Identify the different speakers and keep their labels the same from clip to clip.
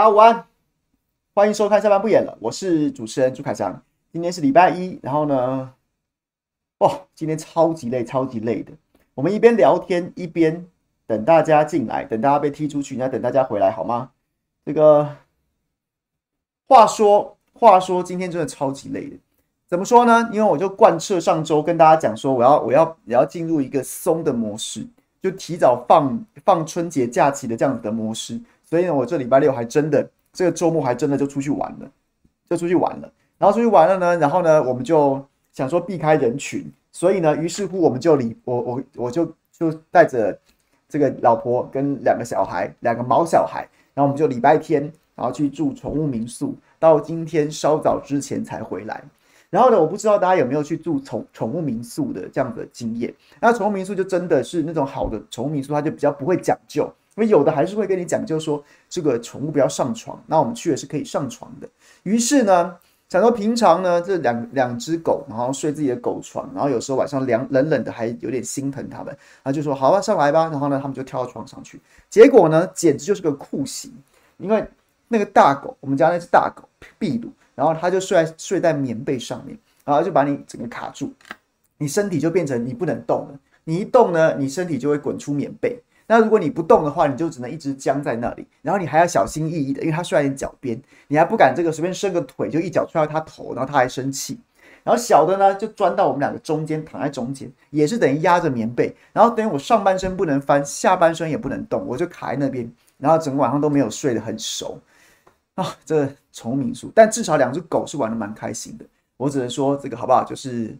Speaker 1: 大家午安，欢迎收看下班不演了，我是主持人朱凯翔。今天是礼拜一，然后呢，哦，今天超级累，超级累的。我们一边聊天一边等大家进来，等大家被踢出去，再等大家回来，好吗？这个话说，话说，今天真的超级累的。怎么说呢？因为我就贯彻上周跟大家讲说，我要，我要，我要进入一个松的模式，就提早放放春节假期的这样子的模式。所以呢，我这礼拜六还真的，这个周末还真的就出去玩了，就出去玩了。然后出去玩了呢，然后呢，我们就想说避开人群，所以呢，于是乎我们就离我我我就就带着这个老婆跟两个小孩，两个毛小孩，然后我们就礼拜天然后去住宠物民宿，到今天稍早之前才回来。然后呢，我不知道大家有没有去住宠宠物民宿的这样的经验。那宠物民宿就真的是那种好的宠物民宿，它就比较不会讲究。因为有的还是会跟你讲究说，这个宠物不要上床。那我们去也是可以上床的。于是呢，想说平常呢，这两两只狗，然后睡自己的狗床，然后有时候晚上凉冷冷的，还有点心疼它们，然后就说好吧，上来吧。然后呢，他们就跳到床上去。结果呢，简直就是个酷刑。因为那个大狗，我们家那只大狗秘鲁，然后它就睡在睡在棉被上面，然后就把你整个卡住，你身体就变成你不能动了。你一动呢，你身体就会滚出棉被。那如果你不动的话，你就只能一直僵在那里，然后你还要小心翼翼的，因为它睡在你脚边，你还不敢这个随便伸个腿就一脚踹到它头，然后它还生气。然后小的呢就钻到我们两个中间，躺在中间，也是等于压着棉被，然后等于我上半身不能翻，下半身也不能动，我就卡在那边，然后整个晚上都没有睡得很熟啊。这个宠物民宿，但至少两只狗是玩得蛮开心的。我只能说这个好不好？就是。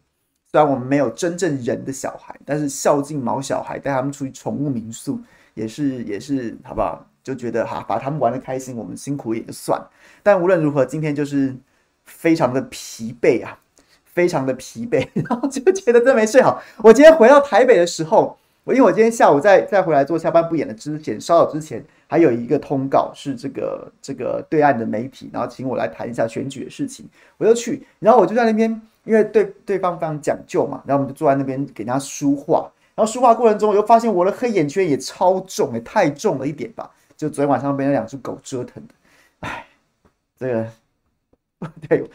Speaker 1: 虽然我们没有真正人的小孩，但是孝敬毛小孩，带他们出去宠物民宿也是也是好不好？就觉得哈，把他们玩得开心，我们辛苦也就算。但无论如何，今天就是非常的疲惫啊，非常的疲惫，然后就觉得真没睡好。我今天回到台北的时候，我因为我今天下午在再回来做下班不演的之前，稍早之前还有一个通告是这个这个对岸的媒体，然后请我来谈一下选举的事情，我就去，然后我就在那边。因为对对方非常讲究嘛，然后我们就坐在那边给人家书画，然后书画过程中，我又发现我的黑眼圈也超重，也太重了一点吧，就昨天晚上被那两只狗折腾的，哎，这个 对，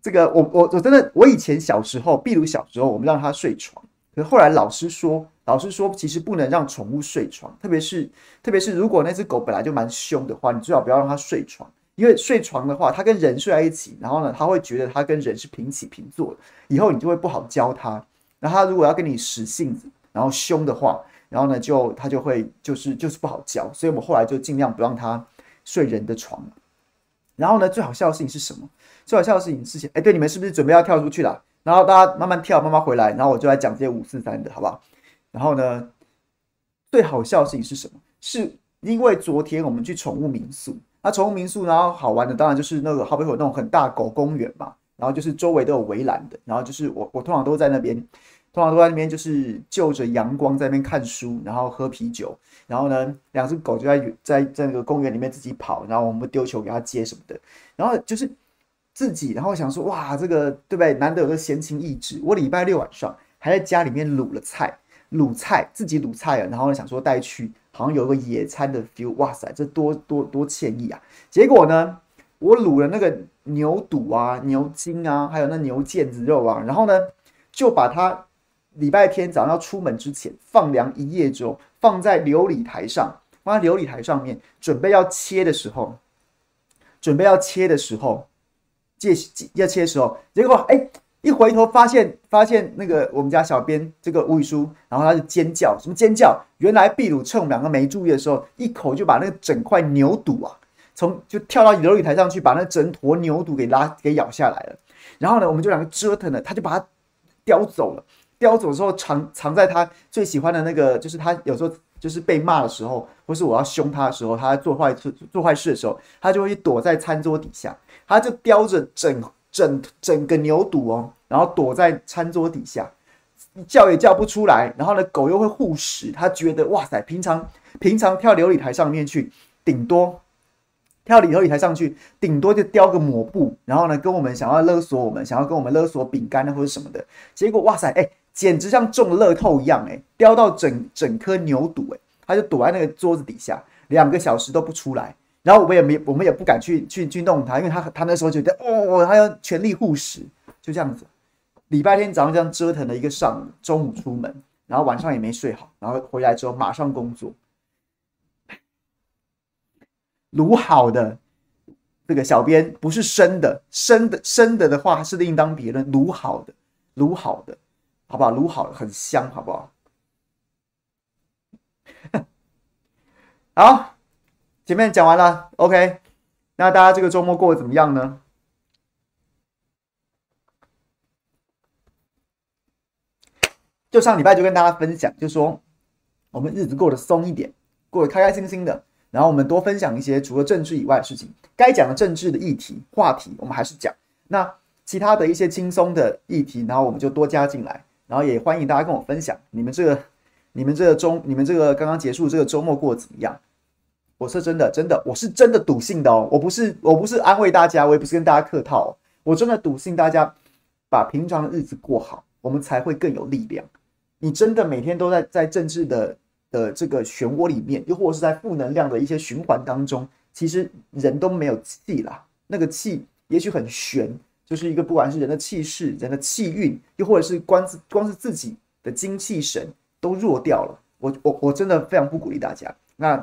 Speaker 1: 这个我我我真的，我以前小时候，比如小时候我们让它睡床，可是后来老师说，老师说其实不能让宠物睡床，特别是特别是如果那只狗本来就蛮凶的话，你最好不要让它睡床。因为睡床的话，它跟人睡在一起，然后呢，他会觉得他跟人是平起平坐的，以后你就会不好教他。然后他如果要跟你使性子，然后凶的话，然后呢，就他就会就是就是不好教。所以我们后来就尽量不让它睡人的床。然后呢，最好笑的事情是什么？最好笑的事情是，哎，对，你们是不是准备要跳出去了？然后大家慢慢跳，慢慢回来，然后我就来讲这些五四三的，好不好？然后呢，最好笑的事情是什么？是因为昨天我们去宠物民宿。那宠物民宿，然后好玩的当然就是那个好比有那种很大狗公园嘛，然后就是周围都有围栏的，然后就是我我通常都在那边，通常都在那边就是就着阳光在那边看书，然后喝啤酒，然后呢，两只狗就在在在那个公园里面自己跑，然后我们丢球给它接什么的，然后就是自己，然后想说哇，这个对不对？难得有个闲情逸致，我礼拜六晚上还在家里面卤了菜，卤菜自己卤菜啊，然后呢想说带去。好像有个野餐的 feel，哇塞，这多多多惬意啊！结果呢，我卤了那个牛肚啊、牛筋啊，还有那牛腱子肉啊，然后呢，就把它礼拜天早上要出门之前放凉一夜之后，放在琉璃台上，放在琉璃台上面，准备要切的时候，准备要切的时候，借要切的时候，结果哎。一回头发现，发现那个我们家小编这个吴宇舒，然后他就尖叫，什么尖叫？原来秘鲁趁我们两个没注意的时候，一口就把那个整块牛肚啊，从就跳到流理台上去，把那整坨牛肚给拉给咬下来了。然后呢，我们就两个折腾了，他就把它叼走了。叼走之后藏藏在他最喜欢的那个，就是他有时候就是被骂的时候，或是我要凶他的时候，他在做坏事做坏事的时候，他就会躲在餐桌底下，他就叼着整。整整个牛肚哦，然后躲在餐桌底下，叫也叫不出来。然后呢，狗又会护食，它觉得哇塞，平常平常跳琉璃台上面去，顶多跳流理台上去，顶多就叼个抹布。然后呢，跟我们想要勒索我们，想要跟我们勒索饼干啊或者什么的。结果哇塞，哎，简直像中了乐透一样，哎，叼到整整颗牛肚，哎，他就躲在那个桌子底下，两个小时都不出来。然后我们也没，我们也不敢去去去弄他，因为他他那时候觉得哦，他要全力护食，就这样子。礼拜天早上这样折腾了一个上午，中午出门，然后晚上也没睡好，然后回来之后马上工作。卤好的这个小编不是生的，生的生的的话是另当别论。卤好的，卤好的，好不好？卤好的很香，好不好？好，前面讲完了，OK。那大家这个周末过得怎么样呢？就上礼拜就跟大家分享，就说我们日子过得松一点，过得开开心心的。然后我们多分享一些除了政治以外的事情，该讲的政治的议题话题，我们还是讲。那其他的一些轻松的议题，然后我们就多加进来。然后也欢迎大家跟我分享你们这个、你们这个周、你们这个刚刚结束这个周末过得怎么样？我说真的，真的，我是真的笃信的哦，我不是，我不是安慰大家，我也不是跟大家客套，我真的笃信大家把平常的日子过好，我们才会更有力量。你真的每天都在在政治的。的这个漩涡里面，又或者是在负能量的一些循环当中，其实人都没有气啦。那个气也许很悬，就是一个不管是人的气势、人的气运，又或者是光是光是自己的精气神都弱掉了。我我我真的非常不鼓励大家。那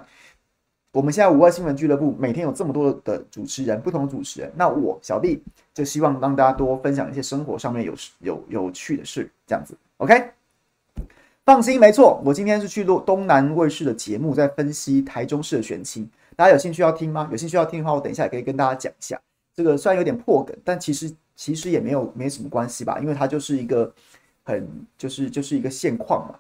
Speaker 1: 我们现在五二新闻俱乐部每天有这么多的主持人，不同的主持人，那我小弟就希望让大家多分享一些生活上面有有有趣的事，这样子，OK。放心，没错，我今天是去录东南卫视的节目，在分析台中市的选情。大家有兴趣要听吗？有兴趣要听的话，我等一下也可以跟大家讲一下。这个虽然有点破梗，但其实其实也没有没什么关系吧，因为它就是一个很就是就是一个现况嘛。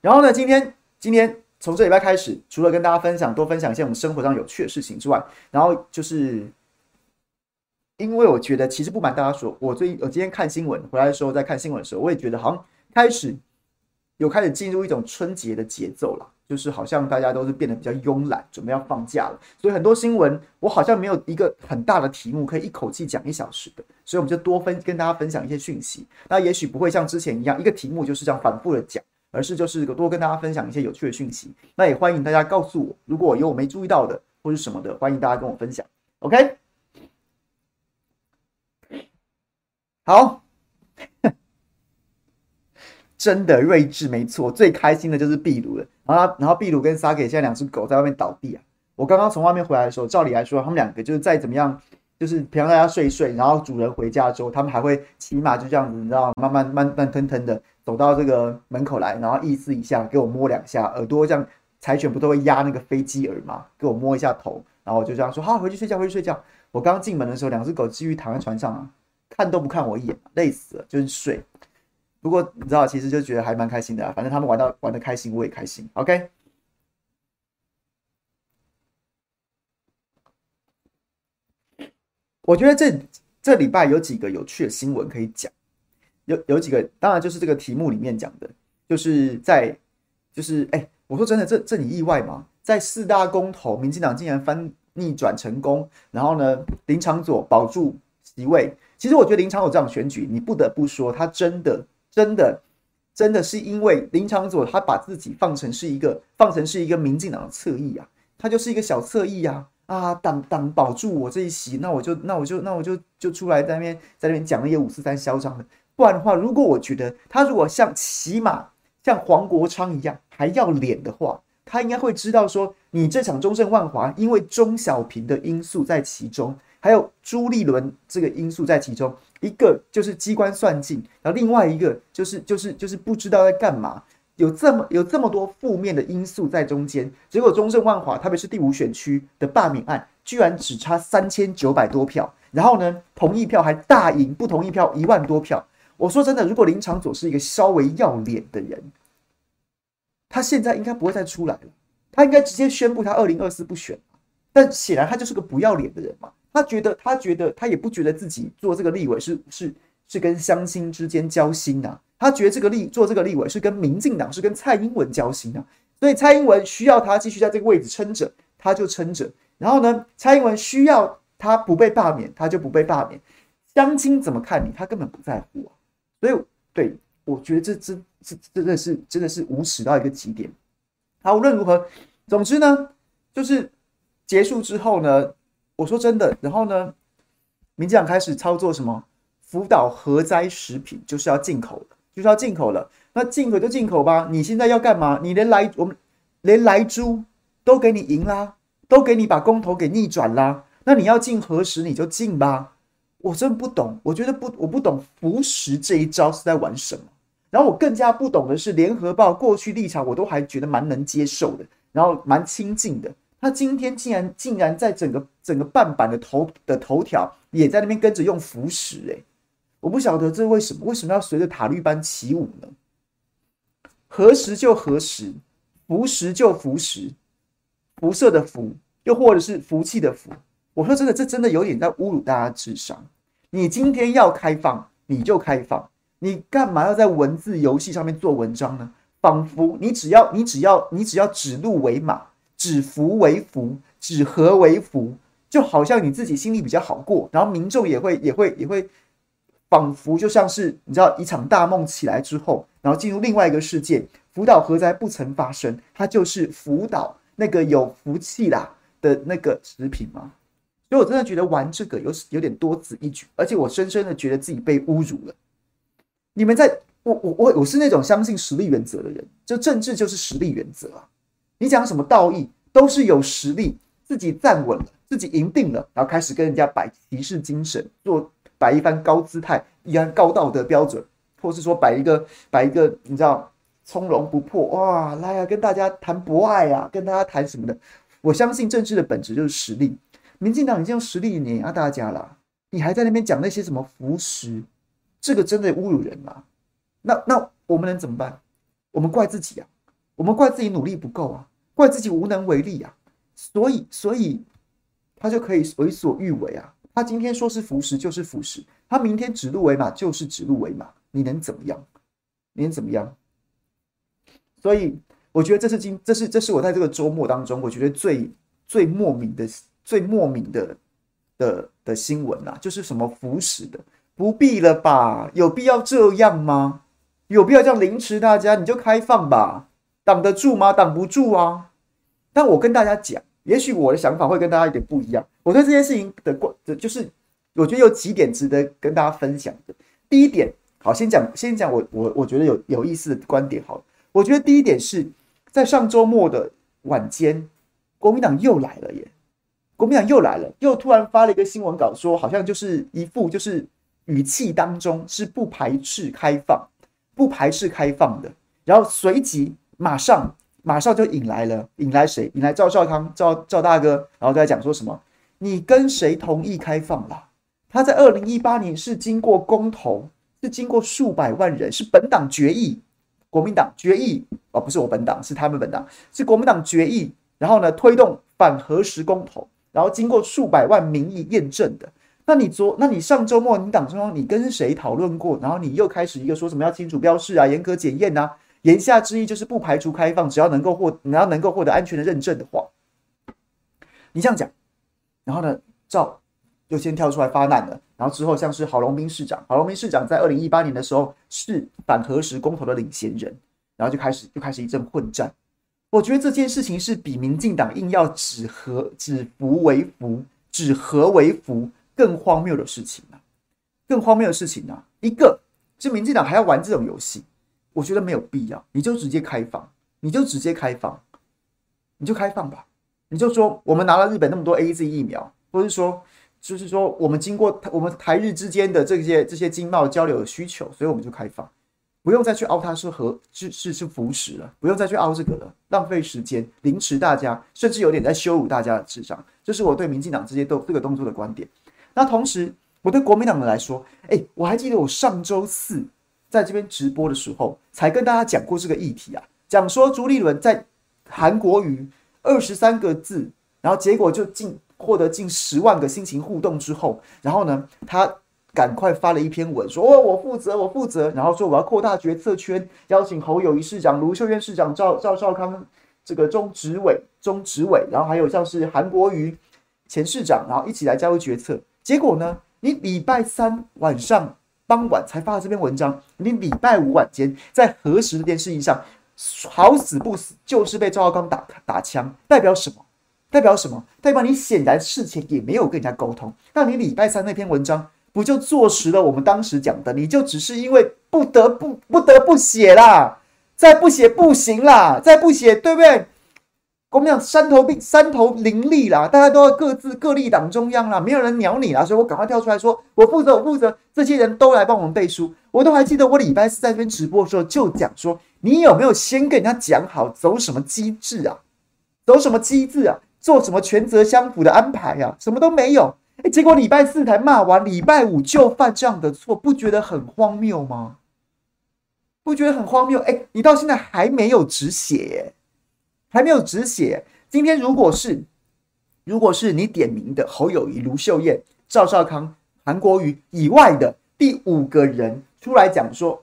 Speaker 1: 然后呢，今天今天从这礼拜开始，除了跟大家分享多分享一些我们生活上有趣的事情之外，然后就是因为我觉得，其实不瞒大家说，我最我今天看新闻回来的时候，在看新闻的时候，我也觉得好像开始。有开始进入一种春节的节奏了，就是好像大家都是变得比较慵懒，准备要放假了。所以很多新闻我好像没有一个很大的题目可以一口气讲一小时的，所以我们就多分跟大家分享一些讯息。那也许不会像之前一样一个题目就是这样反复的讲，而是就是多跟大家分享一些有趣的讯息。那也欢迎大家告诉我，如果有我没注意到的或是什么的，欢迎大家跟我分享。OK，好。真的睿智，没错，最开心的就是秘鲁了。然后，然后壁炉跟萨给现在两只狗在外面倒地啊！我刚刚从外面回来的时候，照理来说，他们两个就是再怎么样，就是平常大家睡一睡，然后主人回家之后，他们还会骑马就这样子，你知道，慢慢慢慢腾腾的走到这个门口来，然后意思一下，给我摸两下耳朵，这样柴犬不都会压那个飞机耳吗？给我摸一下头，然后就这样说，好，回去睡觉，回去睡觉。我刚进门的时候，两只狗继续躺在船上啊，看都不看我一眼，累死了，就是睡。不过你知道，其实就觉得还蛮开心的啊。反正他们玩到玩得开心，我也开心。OK，我觉得这这礼拜有几个有趣的新闻可以讲。有有几个，当然就是这个题目里面讲的，就是在就是哎，我说真的，这这你意外吗？在四大公投，民进党竟然翻逆转成功，然后呢，林长佐保住席位。其实我觉得林长佐这场选举，你不得不说，他真的。真的，真的是因为林长佐他把自己放成是一个放成是一个民进党的侧翼啊，他就是一个小侧翼啊啊，党党保住我这一席，那我就那我就那我就就出来在那边在那边讲那些五四三嚣张的。不然的话，如果我觉得他如果像起码像黄国昌一样还要脸的话，他应该会知道说，你这场中正万华因为钟小平的因素在其中，还有朱立伦这个因素在其中。一个就是机关算尽，然后另外一个就是就是就是不知道在干嘛，有这么有这么多负面的因素在中间，结果中正万华特别是第五选区的罢免案，居然只差三千九百多票，然后呢，同意票还大赢不同意票一万多票。我说真的，如果林长佐是一个稍微要脸的人，他现在应该不会再出来了，他应该直接宣布他二零二四不选，但显然他就是个不要脸的人嘛。他觉得，他觉得，他也不觉得自己做这个立委是是是跟乡亲之间交心呐、他觉得这个立做这个立委是跟民进党是跟蔡英文交心啊。所以蔡英文需要他继续在这个位置撑着，他就撑着。然后呢，蔡英文需要他不被罢免，他就不被罢免。乡亲怎么看你，他根本不在乎啊。所以，对，我觉得这这这真的是真的是无耻到一个极点。好，无论如何，总之呢，就是。结束之后呢，我说真的，然后呢，民进党开始操作什么福岛核灾食品，就是要进口了，就是要进口了。那进口就进口吧，你现在要干嘛？你连莱我们连莱猪都给你赢啦，都给你把公投给逆转啦。那你要进何时你就进吧。我真不懂，我觉得不，我不懂福食这一招是在玩什么。然后我更加不懂的是，联合报过去立场我都还觉得蛮能接受的，然后蛮亲近的。他今天竟然竟然在整个整个半版的头的头条也在那边跟着用福食，诶，我不晓得这为什么？为什么要随着塔绿班起舞呢？何时就何时，福时就福时，辐射的辐，又或者是福气的福。我说真的，这真的有点在侮辱大家智商。你今天要开放，你就开放。你干嘛要在文字游戏上面做文章呢？仿佛你只要你只要你只要指鹿为马，指福为福，指和为福，就好像你自己心里比较好过，然后民众也会也会也会仿佛就像是你知道一场大梦起来之后，然后进入另外一个世界。福岛核灾不曾发生，它就是福岛那个有福气啦的那个食品吗？所以我真的觉得玩这个有有点多此一举，而且我深深的觉得自己被侮辱了。你们在我我我我是那种相信实力原则的人，就政治就是实力原则啊！你讲什么道义，都是有实力，自己站稳了，自己赢定了，然后开始跟人家摆骑士精神，做摆一番高姿态，一番高道德标准，或是说摆一个摆一个你知道从容不迫哇，来啊，跟大家谈博爱啊，跟大家谈什么的？我相信政治的本质就是实力。民进党已经用实力碾压大家了，你还在那边讲那些什么福食？这个真的侮辱人啊！那那我们能怎么办？我们怪自己啊，我们怪自己努力不够啊，怪自己无能为力啊。所以所以他就可以为所欲为啊。他今天说是福食就是福食，他明天指鹿为马就是指鹿为马。你能怎么样？你能怎么样？所以我觉得这是今这是这是我在这个周末当中，我觉得最最莫名的最莫名的的的新闻啊，就是什么福食的。不必了吧？有必要这样吗？有必要这样凌迟大家？你就开放吧，挡得住吗？挡不住啊！但我跟大家讲，也许我的想法会跟大家有点不一样。我对这件事情的观，就是我觉得有几点值得跟大家分享的。第一点，好，先讲，先讲我我我觉得有有意思的观点。好，我觉得第一点是在上周末的晚间，国民党又来了耶！国民党又来了，又突然发了一个新闻稿，说好像就是一副就是。语气当中是不排斥开放，不排斥开放的。然后随即马上马上就引来了，引来谁？引来赵少康，赵赵大哥。然后在讲说什么？你跟谁同意开放了？他在二零一八年是经过公投，是经过数百万人，是本党决议，国民党决议哦，不是我本党，是他们本党，是国民党决议。然后呢，推动反核食公投，然后经过数百万民意验证的。那你昨，那你上周末你党中央你跟谁讨论过？然后你又开始一个说什么要清楚标示啊，严格检验啊，言下之意就是不排除开放，只要能够获，你要能够获得安全的认证的话，你这样讲，然后呢，赵就先跳出来发难了。然后之后像是郝龙斌市长，郝龙斌市长在二零一八年的时候是反核食公投的领衔人，然后就开始就开始一阵混战。我觉得这件事情是比民进党硬要指核指福为福，指和为福。更荒谬的事情、啊？更荒谬的事情、啊？一个，就民进党还要玩这种游戏，我觉得没有必要。你就直接开放，你就直接开放，你就开放吧。你就说我们拿了日本那么多 AZ 疫苗，或是说，就是说我们经过我们台日之间的这些这些经贸交流的需求，所以我们就开放，不用再去凹它是核是是是扶持了，不用再去凹这个了，浪费时间，凌迟大家，甚至有点在羞辱大家的智商。这是我对民进党这些动这个动作的观点。那同时，我对国民党的来说，哎、我还记得我上周四在这边直播的时候，才跟大家讲过这个议题啊，讲说朱立伦在韩国瑜二十三个字，然后结果就近获得近十万个心情互动之后，然后呢，他赶快发了一篇文说，哦，我负责，我负责，然后说我要扩大决策圈，邀请侯友宜市长、卢秀燕市长、赵赵少康这个中执委、中执委，然后还有像是韩国瑜前市长，然后一起来加入决策。结果呢？你礼拜三晚上傍晚才发了这篇文章，你礼拜五晚间在核实这件事情上好死不死，就是被赵少康打打枪，代表什么？代表什么？代表你显然事前也没有跟人家沟通。那你礼拜三那篇文章不就坐实了我们当时讲的？你就只是因为不得不不得不写啦，再不写不行啦，再不写对不对？国民党山头并山头林立啦，大家都要各自各立党中央啦，没有人鸟你啦，所以我赶快跳出来说，我负责，我负责，这些人都来帮我们背书。我都还记得我礼拜四在这边直播的时候就讲说，你有没有先跟人家讲好走什么机制啊？走什么机制啊？做什么权责相符的安排啊？什么都没有。哎，结果礼拜四才骂完，礼拜五就犯这样的错，不觉得很荒谬吗？不觉得很荒谬？哎，你到现在还没有止血。还没有止血。今天如果是，如果是你点名的侯友谊、卢秀燕、赵少康、韩国瑜以外的第五个人出来讲说，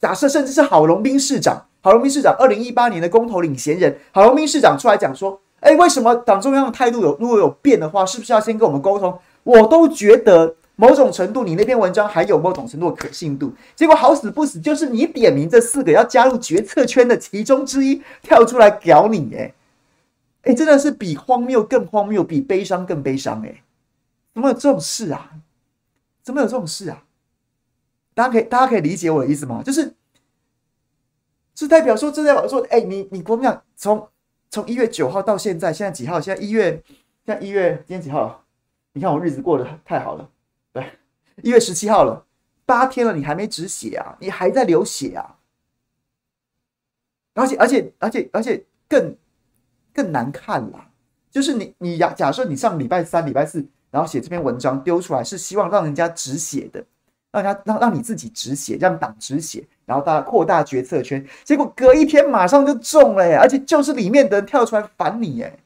Speaker 1: 假设甚至是郝龙斌市长，郝龙斌市长二零一八年的公投领衔人，郝龙斌市长出来讲说，哎，为什么党中央的态度有如果有变的话，是不是要先跟我们沟通？我都觉得。某种程度，你那篇文章还有某种程度的可信度。结果好死不死，就是你点名这四个要加入决策圈的其中之一跳出来屌你，诶诶，真的是比荒谬更荒谬，比悲伤更悲伤，诶怎么有这种事啊？怎么有这种事啊？大家可以大家可以理解我的意思吗？就是，是代表说，这代表说，哎，你你国民党从从一月九号到现在，现在几号？现在一月，现在一月，今天几号？你看我日子过得太好了。对，一月十七号了，八天了，你还没止血啊？你还在流血啊？而且，而且，而且，而且更更难看了，就是你，你假假设你上礼拜三、礼拜四，然后写这篇文章丢出来，是希望让人家止血的，让人家让让你自己止血，让党止血，然后大家扩大决策圈，结果隔一天马上就中了耶，而且就是里面的人跳出来反你耶。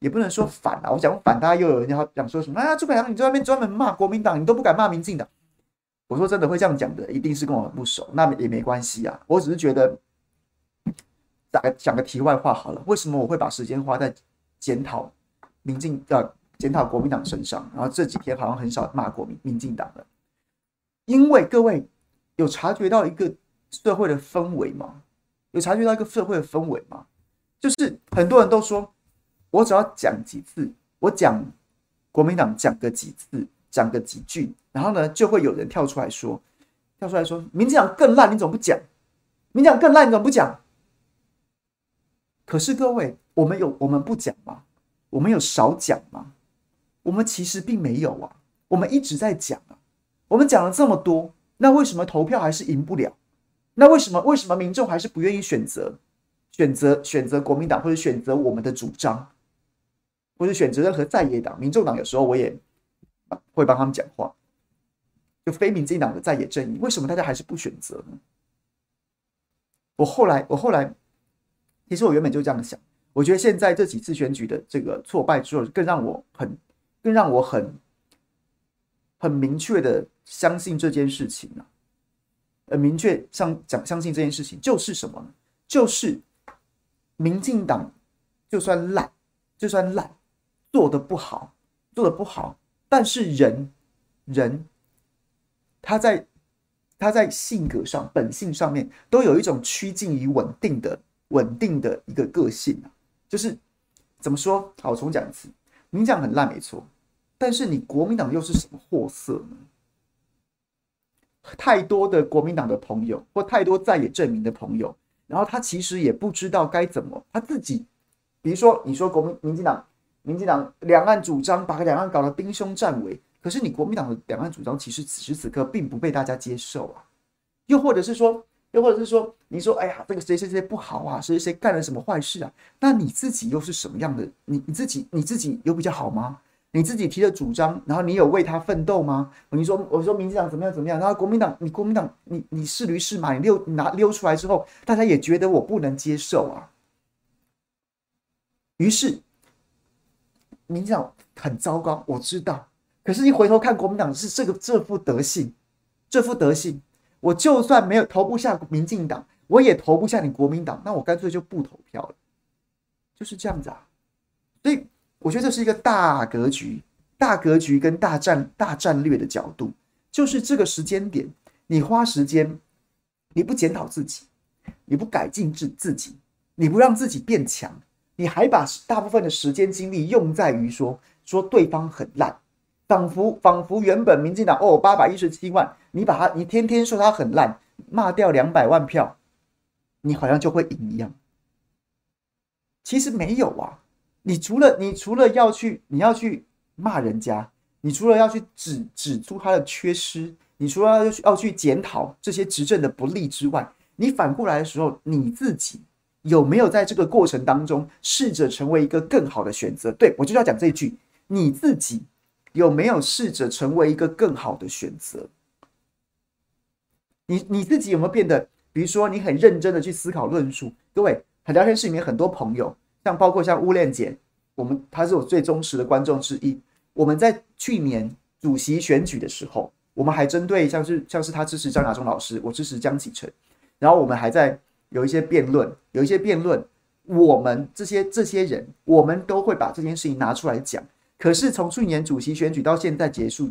Speaker 1: 也不能说反啊，我讲反，大家又有人要讲说什么啊？诸葛亮，你在外面专门骂国民党，你都不敢骂民进党。我说真的会这样讲的，一定是跟我不熟，那也没关系啊。我只是觉得，打个讲个题外话好了，为什么我会把时间花在检讨民进呃检讨国民党身上？然后这几天好像很少骂国民民进党了，因为各位有察觉到一个社会的氛围吗？有察觉到一个社会的氛围吗？就是很多人都说。我只要讲几次，我讲国民党讲个几次，讲个几句，然后呢，就会有人跳出来说，跳出来说，民进党更烂，你怎么不讲？民进党更烂，你怎么不讲？可是各位，我们有我们不讲吗？我们有少讲吗？我们其实并没有啊，我们一直在讲啊，我们讲了这么多，那为什么投票还是赢不了？那为什么为什么民众还是不愿意选择选择选择国民党或者选择我们的主张？不是选择任何在野党，民众党有时候我也会帮他们讲话。就非民进党的在野阵营，为什么大家还是不选择呢？我后来，我后来，其实我原本就这样想。我觉得现在这几次选举的这个挫败之后，更让我很，更让我很，很明确的相信这件事情啊。呃，明确相讲相信这件事情就是什么呢？就是民进党就算烂，就算烂。做的不好，做的不好，但是人，人，他在他在性格上、本性上面都有一种趋近于稳定的、稳定的一个个性。就是怎么说？好，我重讲一次，民进党很烂，没错，但是你国民党又是什么货色呢？太多的国民党的朋友，或太多在野证明的朋友，然后他其实也不知道该怎么，他自己，比如说你说国民民进党。民进党两岸主张把两岸搞得兵凶战危，可是你国民党的两岸主张其实此时此刻并不被大家接受啊。又或者是说，又或者是说，你说哎呀，这个谁谁谁不好啊，谁谁干了什么坏事啊？那你自己又是什么样的？你你自己你自己有比较好吗？你自己提的主张，然后你有为他奋斗吗？你说我说民进党怎么样怎么样？然后国民党你国民党你你是驴是马，你溜拿溜出来之后，大家也觉得我不能接受啊。于是。民进党很糟糕，我知道。可是，一回头看国民党是这个这副德性，这副德性，我就算没有投不下民进党，我也投不下你国民党，那我干脆就不投票了，就是这样子啊。所以，我觉得这是一个大格局、大格局跟大战、大战略的角度，就是这个时间点，你花时间，你不检讨自己，你不改进自自己，你不让自己变强。你还把大部分的时间精力用在于说说对方很烂，仿佛仿佛原本民进党哦八百一十七万，你把他你天天说他很烂，骂掉两百万票，你好像就会赢一样。其实没有啊，你除了你除了要去你要去骂人家，你除了要去指指出他的缺失，你除了要去要去检讨这些执政的不利之外，你反过来的时候，你自己有没有在这个过程当中试着成为一个更好的选择？对，我就要讲这一句，你自己有没有试着成为一个更好的选择？你你自己有没有变得，比如说你很认真的去思考论述？各位。很聊天室里面很多朋友，像包括像乌练姐，我们她是我最忠实的观众之一。我们在去年主席选举的时候，我们还针对像是像是他支持张亚中老师，我支持江启臣，然后我们还在有一些辩论，有一些辩论，我们这些这些人，我们都会把这件事情拿出来讲。可是从去年主席选举到现在结束，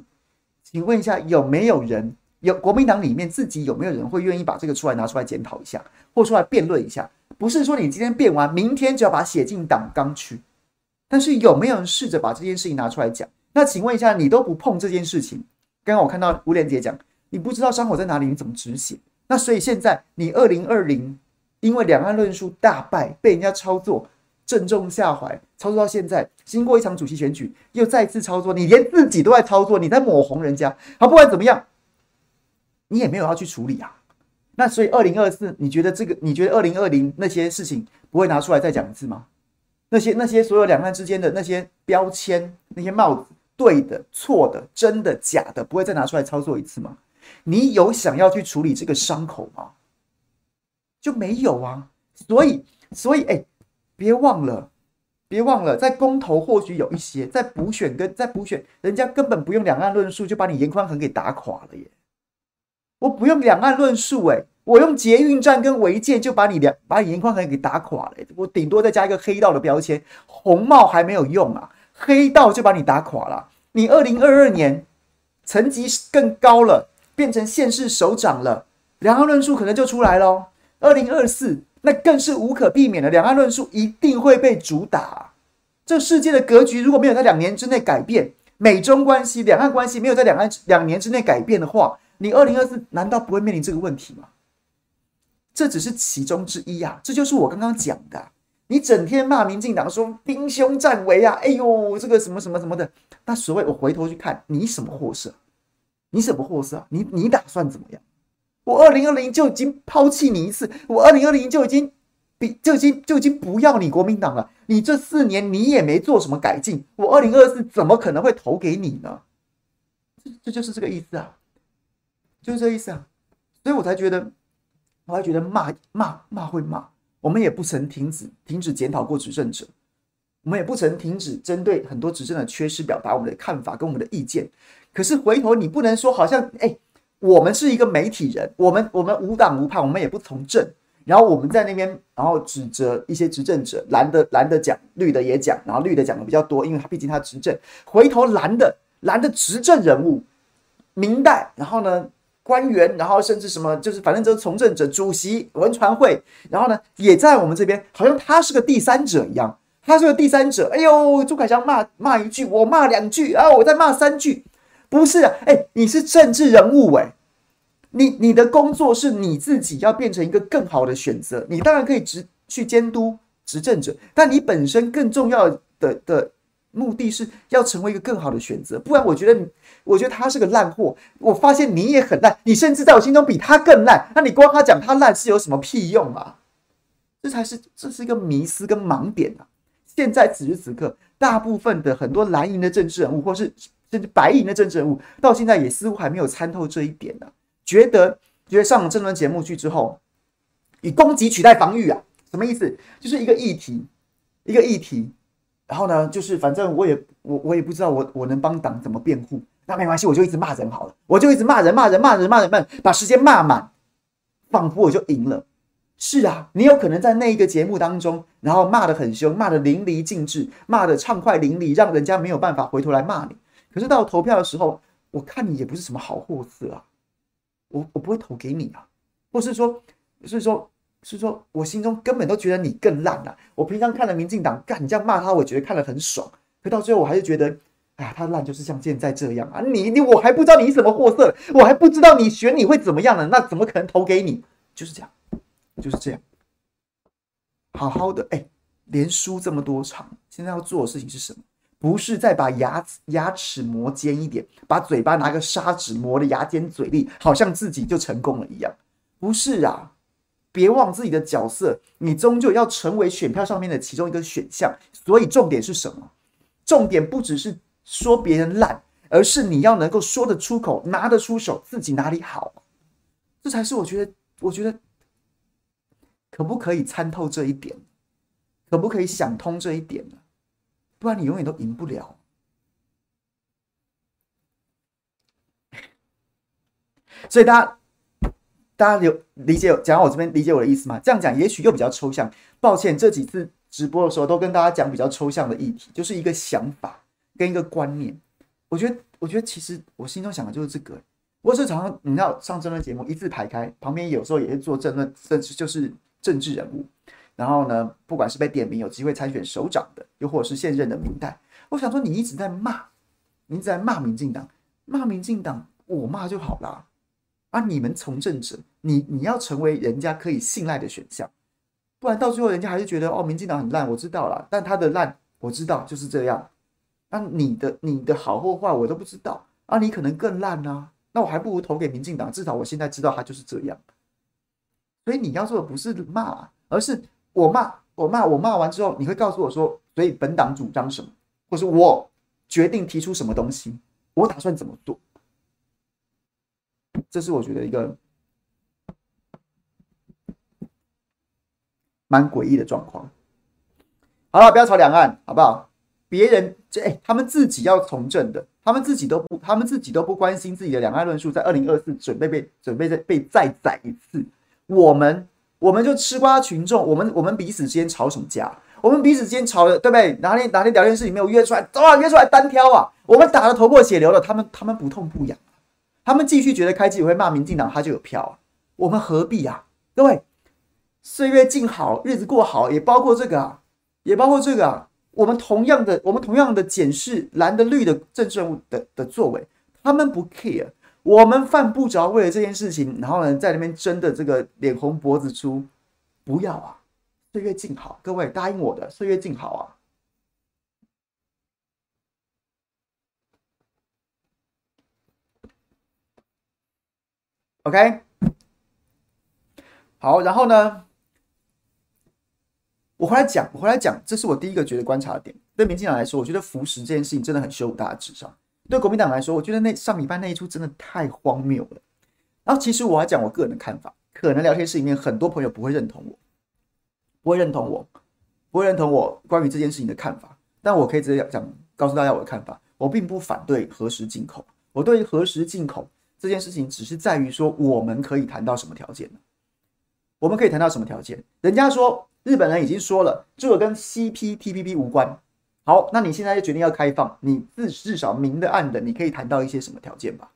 Speaker 1: 请问一下，有没有人有国民党里面自己有没有人会愿意把这个出来拿出来检讨一下，或出来辩论一下？不是说你今天辩完，明天就要把它写进党纲去。但是有没有人试着把这件事情拿出来讲？那请问一下，你都不碰这件事情？刚刚我看到吴连杰讲，你不知道伤口在哪里，你怎么止血？那所以现在你二零二零因为两岸论述大败，被人家操作，正中下怀，操作到现在，经过一场主席选举，又再次操作，你连自己都在操作，你在抹红人家。好，不管怎么样，你也没有要去处理啊。那所以二零二四，你觉得这个？你觉得二零二零那些事情不会拿出来再讲一次吗？那些那些所有两岸之间的那些标签、那些帽子，对的、错的、真的、假的，不会再拿出来操作一次吗？你有想要去处理这个伤口吗？就没有啊。所以，所以，哎，别忘了，别忘了，在公投或许有一些，在补选跟在补选，人家根本不用两岸论述就把你颜宽恒给打垮了耶。我不用两岸论述，诶，我用捷运站跟违建就把你两把你颜宽恒给打垮了，我顶多再加一个黑道的标签，红帽还没有用啊，黑道就把你打垮了。你二零二二年层级更高了，变成县市首长了，两岸论述可能就出来喽。二零二四那更是无可避免的，两岸论述一定会被主打。这世界的格局如果没有在两年之内改变，美中关系、两岸关系没有在两岸两年之内改变的话，你二零二四难道不会面临这个问题吗？这只是其中之一啊，这就是我刚刚讲的。你整天骂民进党说兵凶战危啊，哎呦，这个什么什么什么的。那所谓我回头去看你什么货色？你什么货色？你你打算怎么样？我二零二零就已经抛弃你一次，我二零二零就已经比就已经就已经不要你国民党了。你这四年你也没做什么改进，我二零二四怎么可能会投给你呢？这这就是这个意思啊。就是这意思啊，所以我才觉得，我还觉得骂骂骂会骂，我们也不曾停止停止检讨过执政者，我们也不曾停止针对很多执政的缺失表达我们的看法跟我们的意见。可是回头你不能说好像哎、我们是一个媒体人，我们我们无党无派，我们也不从政，然后我们在那边然后指责一些执政者，蓝的蓝的讲，绿的也讲，然后绿的讲的比较多，因为他毕竟他执政。回头蓝的蓝的执政人物，明代，然后呢？官员，然后甚至什么，就是反正就是从政者、主席、文传会，然后呢，也在我们这边，好像他是个第三者一样。他是个第三者，哎呦，朱凯翔骂骂一句，我骂两句啊，我再骂三句，不是啊，哎，你是政治人物哎，你你的工作是你自己要变成一个更好的选择，你当然可以执去监督执政者，但你本身更重要的的目的是要成为一个更好的选择，不然我觉得。我觉得他是个烂货，我发现你也很烂，你甚至在我心中比他更烂。那你光他讲他烂是有什么屁用啊？这才是这是一个迷思跟盲点啊！现在此时此刻，大部分的很多蓝营的政治人物，或是甚至白银的政治人物，到现在也似乎还没有参透这一点呢、觉得觉得上了政论节目去之后，以攻击取代防御啊？什么意思？就是一个议题，一个议题，然后呢，就是反正我也我我也不知道我我能帮党怎么辩护。那没关系，我就一直骂人好了，我就一直骂人，骂人，骂人，骂人，骂人，把时间骂满，仿佛我就赢了。是啊，你有可能在那一个节目当中，然后骂得很凶，骂得淋漓尽致，骂得畅快淋漓，让人家没有办法回头来骂你。可是到投票的时候，我看你也不是什么好货色啊，我我不会投给你啊，或是说，是说是说我心中根本都觉得你更烂啊！我平常看了民进党，干你这样骂他，我觉得看了很爽。可到最后，我还是觉得，哎呀，他烂就是像现在这样啊！你你我还不知道你什么货色，我还不知道你选你会怎么样呢？那怎么可能投给你？就是这样，就是这样。好好的，哎，连输这么多场，现在要做的事情是什么？不是再把牙牙齿磨尖一点，把嘴巴拿个砂纸磨的牙尖嘴利，好像自己就成功了一样。不是啊，别忘自己的角色，你终究要成为选票上面的其中一个选项。所以重点是什么？重点不只是说别人烂，而是你要能够说得出口，拿得出手，自己哪里好，这才是我觉得，我觉得可不可以参透这一点？可不可以想通这一点呢？不然你永远都赢不了。所以大家，大家有理解讲我这边理解我的意思吗？这样讲也许又比较抽象。抱歉，这几次直播的时候都跟大家讲比较抽象的议题，就是一个想法跟一个观念。我觉得，我觉得其实我心中想的就是这个。我是常常你知道上政论节目一字排开，旁边有时候也是做政论，甚至就是政治人物。然后呢，不管是被点名有机会参选首长的，又或者是现任的民代，我想说，你一直在骂，你一直在骂民进党，骂民进党，我骂就好了。啊，你们从政者，你你要成为人家可以信赖的选项，不然到最后人家还是觉得哦，民进党很烂，我知道了，但他的烂我知道就是这样。那你的你的好或坏我都不知道啊，你可能更烂啊，那我还不如投给民进党，至少我现在知道他就是这样。所以你要做的不是骂，而是。我骂我骂我骂完之后，你会告诉我说，所以本党主张什么，或是我决定提出什么东西，我打算怎么做？这是我觉得一个蛮诡异的状况。好了，不要吵两岸，好不好？别人这哎，他们自己要从政的，他们自己都不，他们自己都不关心自己的两岸论述，在二零二四准备被准备再被再宰一次，我们。我们就吃瓜群众，我们我们彼此之间吵什么架？我们彼此之间吵的，对不对？哪天哪天聊天室里没有约出来，走啊，约出来单挑啊！我们打得头破血流了，他们他们不痛不痒，他们继续觉得开记者会骂民进党，他就有票啊！我们何必啊？各位，岁月静好，日子过好，也包括这个啊，也包括这个啊。我们同样的，我们同样的检视蓝的绿的政治人物的的作为，他们不 care。我们犯不着为了这件事情，然后呢，在那边争的这个脸红脖子粗，不要啊！岁月静好，各位答应我的，岁月静好啊！OK，好，然后呢，我回来讲，我回来讲，这是我第一个觉得观察点。对民进党来说，我觉得服食这件事情真的很羞辱大家智商。对国民党来说，我觉得那上礼拜那一出真的太荒谬了。然后，其实我要讲我个人的看法，可能聊天室里面很多朋友不会认同我，不会认同我，不会认同我关于这件事情的看法。但我可以直接讲，告诉大家我的看法。我并不反对核食进口，我对于核食进口这件事情，只是在于说我们可以谈到什么条件？我们可以谈到什么条件？人家说日本人已经说了，这跟 CPTPP 无关。好，那你现在就决定要开放，你至至少明的暗的，你可以谈到一些什么条件吧？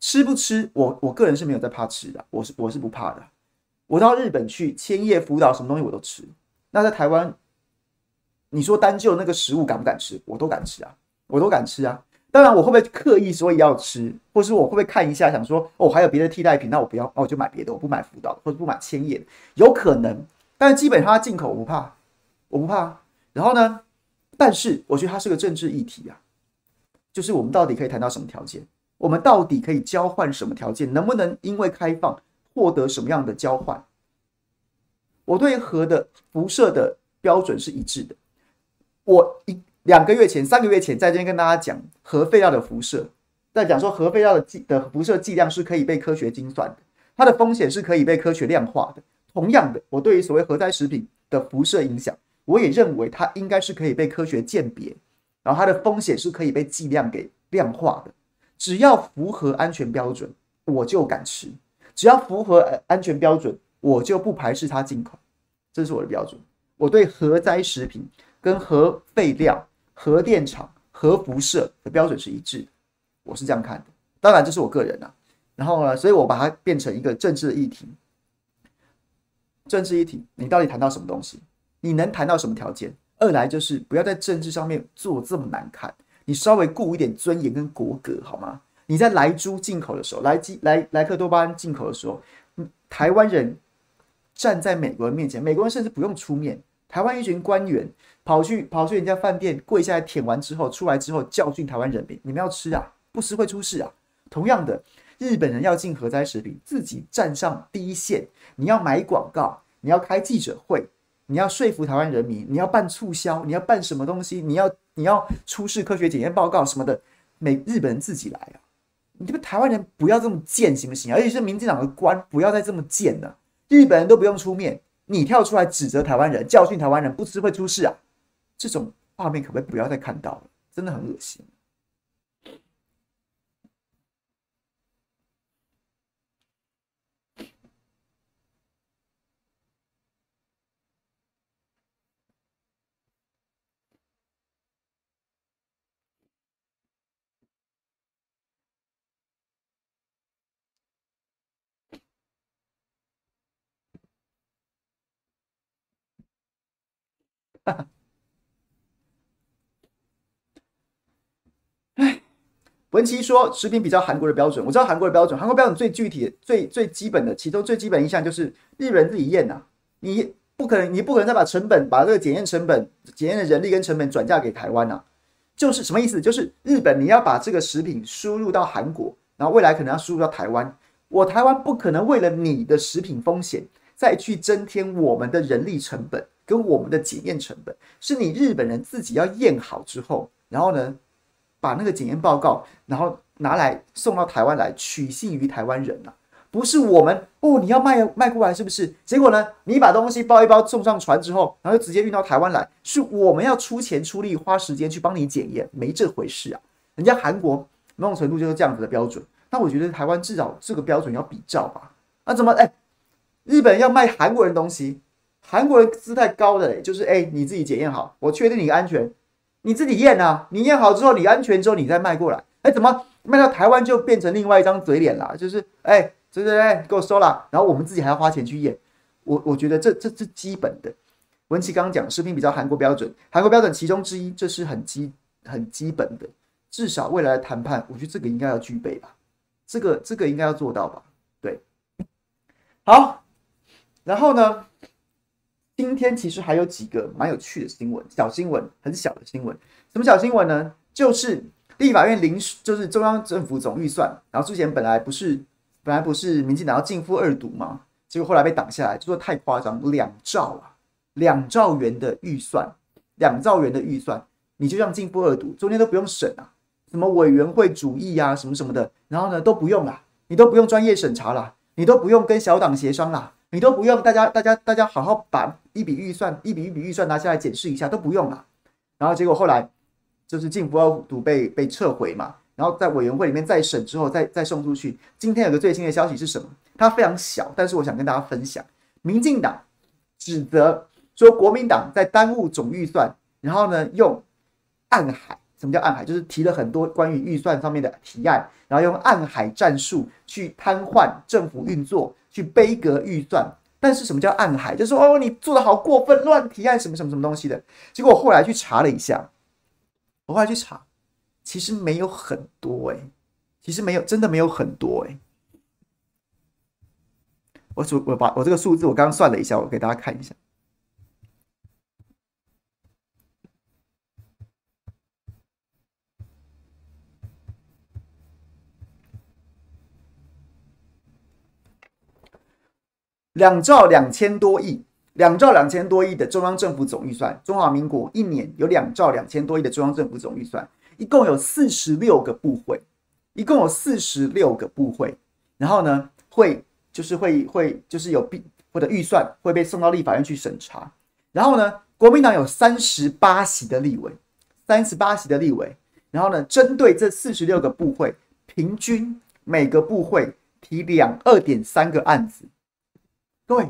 Speaker 1: 吃不吃？我我个人是没有在怕吃的，我是我是不怕的。我到日本去，千叶福岛什么东西我都吃。那在台湾，你说单就那个食物敢不敢吃？我都敢吃啊，我都敢吃啊。当然，我会不会刻意说也要吃，或是我会不会看一下想说哦，还有别的替代品，那我不要，那我就买别的，我不买福岛或者不买千叶，有可能。但是基本上它进口我不怕，我不怕。然后呢？但是我觉得它是个政治议题啊，就是我们到底可以谈到什么条件？我们到底可以交换什么条件？能不能因为开放获得什么样的交换？我对核的辐射的标准是一致的。我一两个月前、三个月前在这边跟大家讲核废料的辐射，在讲说核废料的剂的辐射剂量是可以被科学精算的，它的风险是可以被科学量化的。同样的，我对于所谓核灾食品的辐射影响。我也认为它应该是可以被科学鉴别，然后它的风险是可以被剂量给量化的。只要符合安全标准，我就敢吃；只要符合安全标准，我就不排斥它进口。这是我的标准。我对核灾食品、跟核废料、核电厂、核辐射的标准是一致的。我是这样看的。当然，这是我个人啊。然后呢，所以我把它变成一个政治议题。政治议题，你到底谈到什么东西？你能谈到什么条件？二来就是不要在政治上面做这么难看，你稍微顾一点尊严跟国格好吗？你在莱猪进口的时候，莱基莱莱克多巴胺进口的时候，台湾人站在美国人面前，美国人甚至不用出面，台湾一群官员跑去跑去人家饭店跪下来舔完之后，出来之后教训台湾人民：你们要吃啊，不吃会出事啊。同样的，日本人要进核灾食品，自己站上第一线，你要买广告，你要开记者会。你要说服台湾人民，你要办促销，你要办什么东西？你要你要出示科学检验报告什么的，美日本人自己来啊！你们台湾人不要这么贱行不行？而且是民进党的官不要再这么贱了。日本人都不用出面，你跳出来指责台湾人，教训台湾人，不吃会出事啊！这种画面可不可以不要再看到了？真的很恶心。文琪说食品比较韩国的标准，我知道韩国的标准，韩国标准最具体、最最基本的，其中最基本印象就是日本人自己验呐、你不可能，你不可能再把成本、把这个检验成本、检验的人力跟成本转嫁给台湾呐、就是什么意思？就是日本你要把这个食品输入到韩国，然后未来可能要输入到台湾，我台湾不可能为了你的食品风险再去增添我们的人力成本。跟我们的检验成本，是你日本人自己要验好之后，然后呢，把那个检验报告，然后拿来送到台湾来，取信于台湾人呐、啊，不是我们哦，你要卖卖过来是不是？结果呢，你把东西包一包送上船之后，然后就直接运到台湾来，是我们要出钱出力花时间去帮你检验，没这回事啊！人家韩国某种程度就是这样子的标准，那我觉得台湾至少这个标准要比照吧？那怎么哎，日本要卖韩国人东西？韩国人姿态高的、嘞，就是哎、你自己检验好，我确定你安全，你自己验啊，你验好之后，你安全之后，你再卖过来。哎、怎么卖到台湾就变成另外一张嘴脸了？就是哎，对对对，给我收了，然后我们自己还要花钱去验。我我觉得这这是基本的。文琪刚刚讲食品比较韩国标准，韩国标准其中之一，这是很基很基本的，至少未来的谈判，我觉得这个应该要具备吧，这个这个应该要做到吧？对，好，然后呢？今天其实还有几个蛮有趣的新闻，小新闻，很小的新闻。什么小新闻呢？就是立法院临时，就是中央政府总预算，然后之前本来不是本来不是民进党要径付二读吗？结果后来被挡下来，就说太夸张，两兆啊，两兆元的预算，两兆元的预算，你就像径付二读，中间都不用审啊，什么委员会主义啊，什么什么的，然后呢都不用啊，你都不用专业审查啦，你都不用跟小党协商啦。你都不用，大家大家大家好好把一笔预算一笔一笔预算拿下来检视一下，都不用了。然后结果后来就是径付二读被被撤回嘛，然后在委员会里面再审之后再再送出去。今天有个最新的消息是什么？它非常小，但是我想跟大家分享。民进党指责说国民党在耽误总预算，然后呢用暗海，什么叫暗海？就是提了很多关于预算上面的提案，然后用暗海战术去瘫痪政府运作。去杯葛预算，但是什么叫暗海？就是说哦，你做的好过分，乱提案什么什么什么东西的。结果我后来去查了一下，我后来去查，其实没有很多哎、其实没有，真的没有很多哎、欸。我数我把我这个数字我刚刚算了一下，我给大家看一下。两兆两千多亿，两兆两千多亿的中央政府总预算，中华民国一年有两兆两千多亿的中央政府总预算，一共有四十六个部会，一共有四十六个部会，然后呢，会就是会会就是有必或者预算会被送到立法院去审查，然后呢，国民党有三十八席的立委，三十八席的立委，然后呢，针对这四十六个部会，平均每个部会提两二点三个案子。对，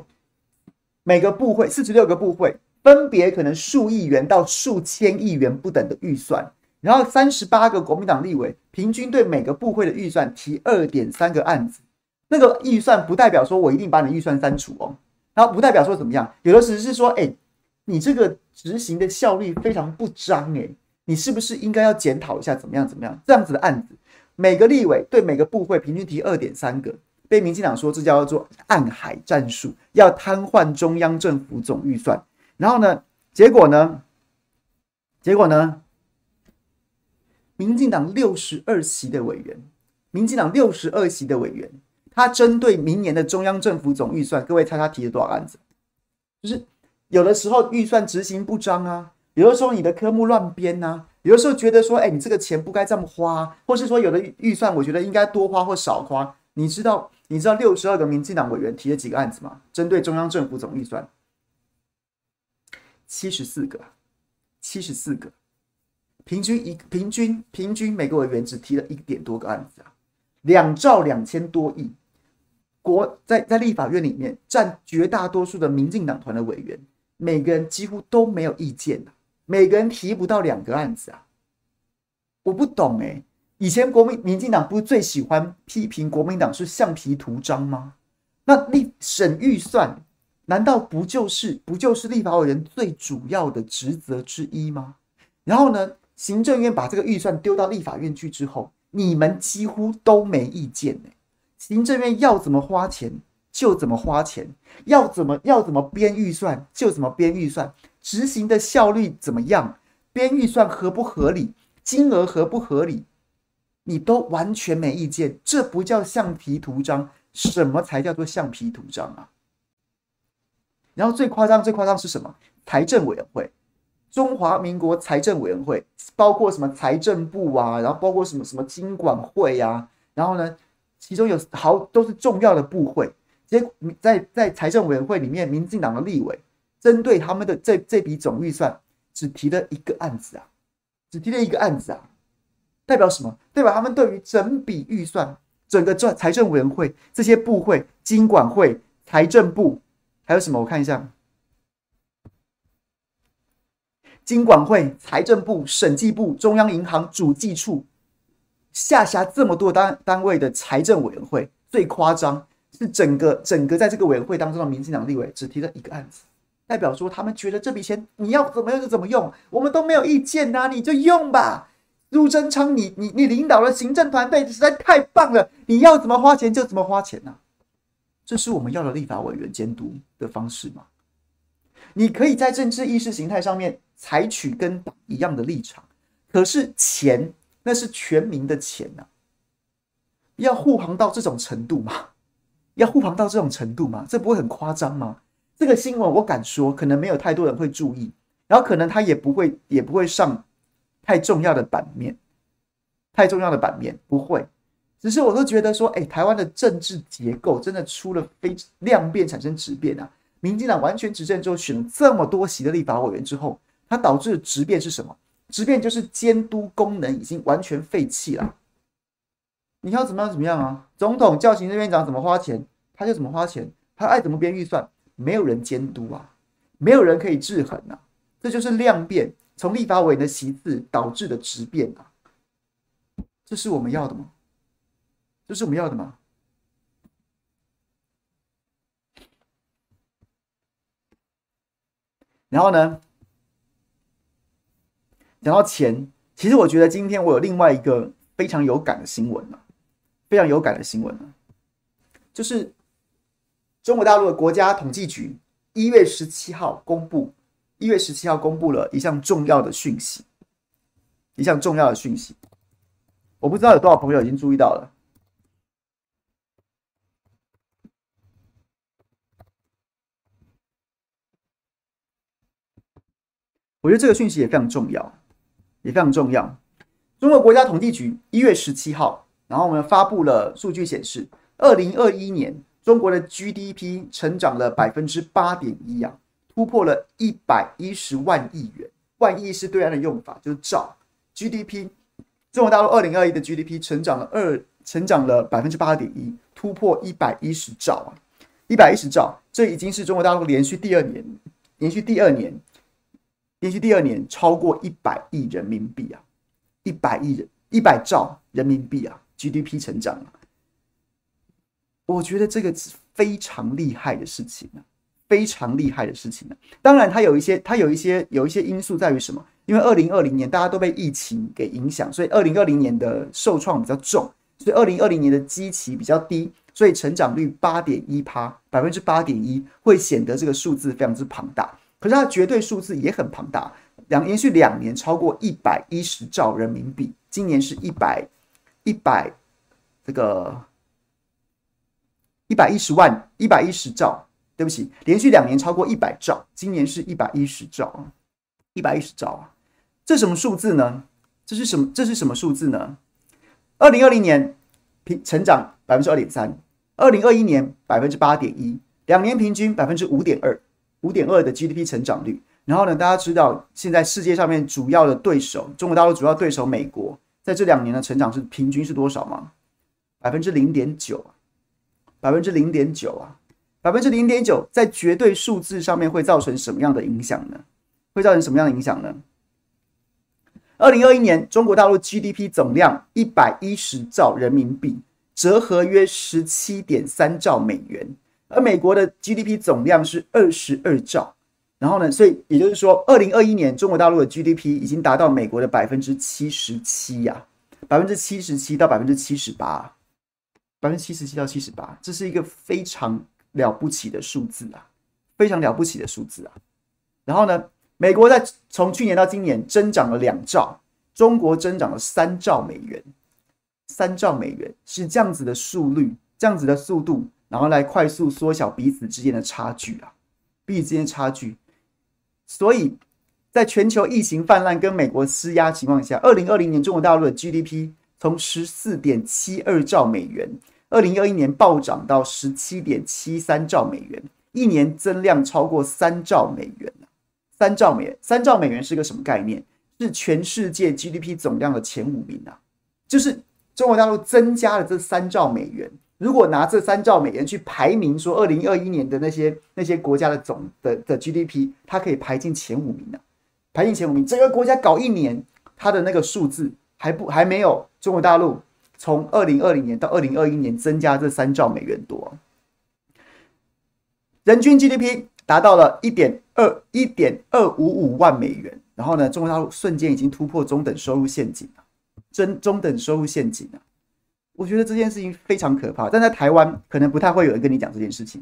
Speaker 1: 每个部会四十六个部会，分别可能数亿元到数千亿元不等的预算，然后三十八个国民党立委平均对每个部会的预算提二点三个案子。那个预算不代表说我一定把你预算删除哦，然后不代表说怎么样，有的只是说，哎，你这个执行的效率非常不彰，哎，你是不是应该要检讨一下，怎么样怎么样？这样子的案子，每个立委对每个部会平均提二点三个，被民进党说这叫做暗海战术，要瘫痪中央政府总预算。然后呢，结果呢？结果呢？民进党六十二席的委员，民进党六十二席的委员。他针对明年的中央政府总预算，各位猜他提了多少案子？就是有的时候预算执行不彰啊，有的时候你的科目乱编呐，有的时候觉得说，哎，你这个钱不该这么花，或是说有的预算我觉得应该多花或少花。你知道你知道六十二个民进党委员提了几个案子吗？针对中央政府总预算，七十四个，七十四个，平均一平均平均每个委员只提了一点多个案子啊，两兆两千多亿。国在在立法院里面占绝大多数的民进党团的委员，每个人几乎都没有意见，每个人提不到两个案子啊！我不懂哎、以前国民民进党不是最喜欢批评国民党是橡皮图章吗？那立审预算难道不就是不就是立法委员最主要的职责之一吗？然后呢，行政院把这个预算丢到立法院去之后，你们几乎都没意见哎、欸。行政院要怎么花钱就怎么花钱，要怎么要怎么编预算就怎么编预算，执行的效率怎么样，编预算合不合理，金额合不合理，你都完全没意见，这不叫橡皮图章，什么才叫做橡皮图章啊？然后最夸张最夸张是什么？财政委员会，中华民国财政委员会，包括什么财政部啊，然后包括什么什么经管会啊，然后呢？其中有好都是重要的部会，结果在在财政委员会里面，民进党的立委针对他们的这这笔总预算，只提了一个案子啊，只提了一个案子啊，代表什么？代表他们对于整笔预算、整个政财政委员会这些部会、经管会、财政部，还有什么？我看一下，经管会、财政部、审计部、中央银行主计处。下辖这么多单单位的财政委员会，最夸张是整个整个在这个委员会当中的民进党立委只提了一个案子，代表说他们觉得这笔钱你要怎么用就怎么用，我们都没有意见呐、你就用吧。苏贞昌，你你你领导的行政团队实在太棒了，你要怎么花钱就怎么花钱呐、这是我们要的立法委员监督的方式吗？你可以在政治意识形态上面采取跟党一样的立场，可是钱。那是全民的钱呐、要护航到这种程度吗？要护航到这种程度吗？这不会很夸张吗？这个新闻我敢说，可能没有太多人会注意，然后可能他也不会，也不会上太重要的版面，太重要的版面不会。只是我都觉得说，哎，台湾的政治结构真的出了非量变产生质变啊！民进党完全执政之后，选了这么多席的立法委员之后，它导致的质变是什么？质变就是监督功能已经完全废弃了，你要怎么样怎么样啊？总统叫行政院长怎么花钱，他就怎么花钱，他爱怎么编预算，没有人监督啊，没有人可以制衡啊，这就是量变从立法委的席次导致的质变啊，这是我们要的吗？这是我们要的吗？然后呢？讲到钱，其实我觉得今天我有另外一个非常有感的新闻啊，非常有感的新闻啊，就是中国大陆的国家统计局一月十七号公布，一月十七号公布了一项重要的讯息，一项重要的讯息，我不知道有多少朋友已经注意到了。我觉得这个讯息也非常重要。也非常重要。中国国家统计局一月十七号，然后我们发布了数据显示，二零二一年中国的 GDP 成长了百分之八点一啊，突破了一百一十万亿元。万亿是对岸的用法，就是兆 GDP。中国大陆二零二一的 GDP 成长了二，成长了百分之八点一，突破一百一十兆啊，一百一十兆，这已经是中国大陆连续第二年，连续第二年。连续第二年超过一百亿人民币啊，一百亿人一百兆人民币啊，GDP 成长，我觉得这个是非常厉害的事情啊，非常厉害的事情了。当然，它有一些，它有一些，有一些因素在于什么？因为二零二零年大家都被疫情给影响，所以二零二零年的受创比较重，所以二零二零年的基期比较低，所以成长率八点一趴，百分之八点一会显得这个数字非常之庞大。可是它绝对数字也很庞大，两连续两年超过一百一十兆人民币，今年是一百一百这个一百一十万一百一十兆，对不起，连续两年超过一百兆，今年是一百一十兆，一百一十兆啊。这什么数字呢？这是什么？这是什么数字呢？二零二零年平成长百分之二点三，二零二一年百分之八点一，两年平均百分之五点二，五点二的 GDP 成长率。然后呢，大家知道现在世界上面主要的对手，中国大陆主要对手美国，在这两年的成长是平均是多少吗？百分之零点九，百分之零点九啊，百分之零点九，在绝对数字上面会造成什么样的影响呢？会造成什么样的影响呢？二零二一年，中国大陆 GDP 总量一百一十兆人民币，折合约十七点三兆美元。而美国的 GDP 总量是二十二兆，然后呢，所以也就是说，二零二一年中国大陆的 GDP 已经达到美国的百分之七十七呀，百分之七十七到百分之七十八，百分之七十七到七十八，这是一个非常了不起的数字啊，非常了不起的数字啊。然后呢，美国在从去年到今年增长了两兆，中国增长了三兆美元，三兆美元是这样子的速率，这样子的速度，然后来快速缩小彼此之间的差距啊，彼此之间的差距。所以，在全球疫情泛滥跟美国施压情况下，二零二零年中国大陆的 GDP 从十四点七二兆美元，二零二一年暴涨到十七点七三兆美元，一年增量超过三兆美元。三兆美元，三兆美元是个什么概念？是全世界 GDP 总量的前五名啊！就是中国大陆增加了这三兆美元。如果拿这三兆美元去排名，说二零二一年的那些那些国家的总的的 GDP，它可以排进前五名啊！排进前五名，整个国家搞一年，它的那个数字还不还没有中国大陆从二零二零年到二零二一年增加这三兆美元多。人均 GDP。达到了一点二一点二五五万美元，然后呢，中国大陆瞬间已经突破中等收入陷阱，真中等收入陷阱啊！我觉得这件事情非常可怕，但在台湾可能不太会有人跟你讲这件事情，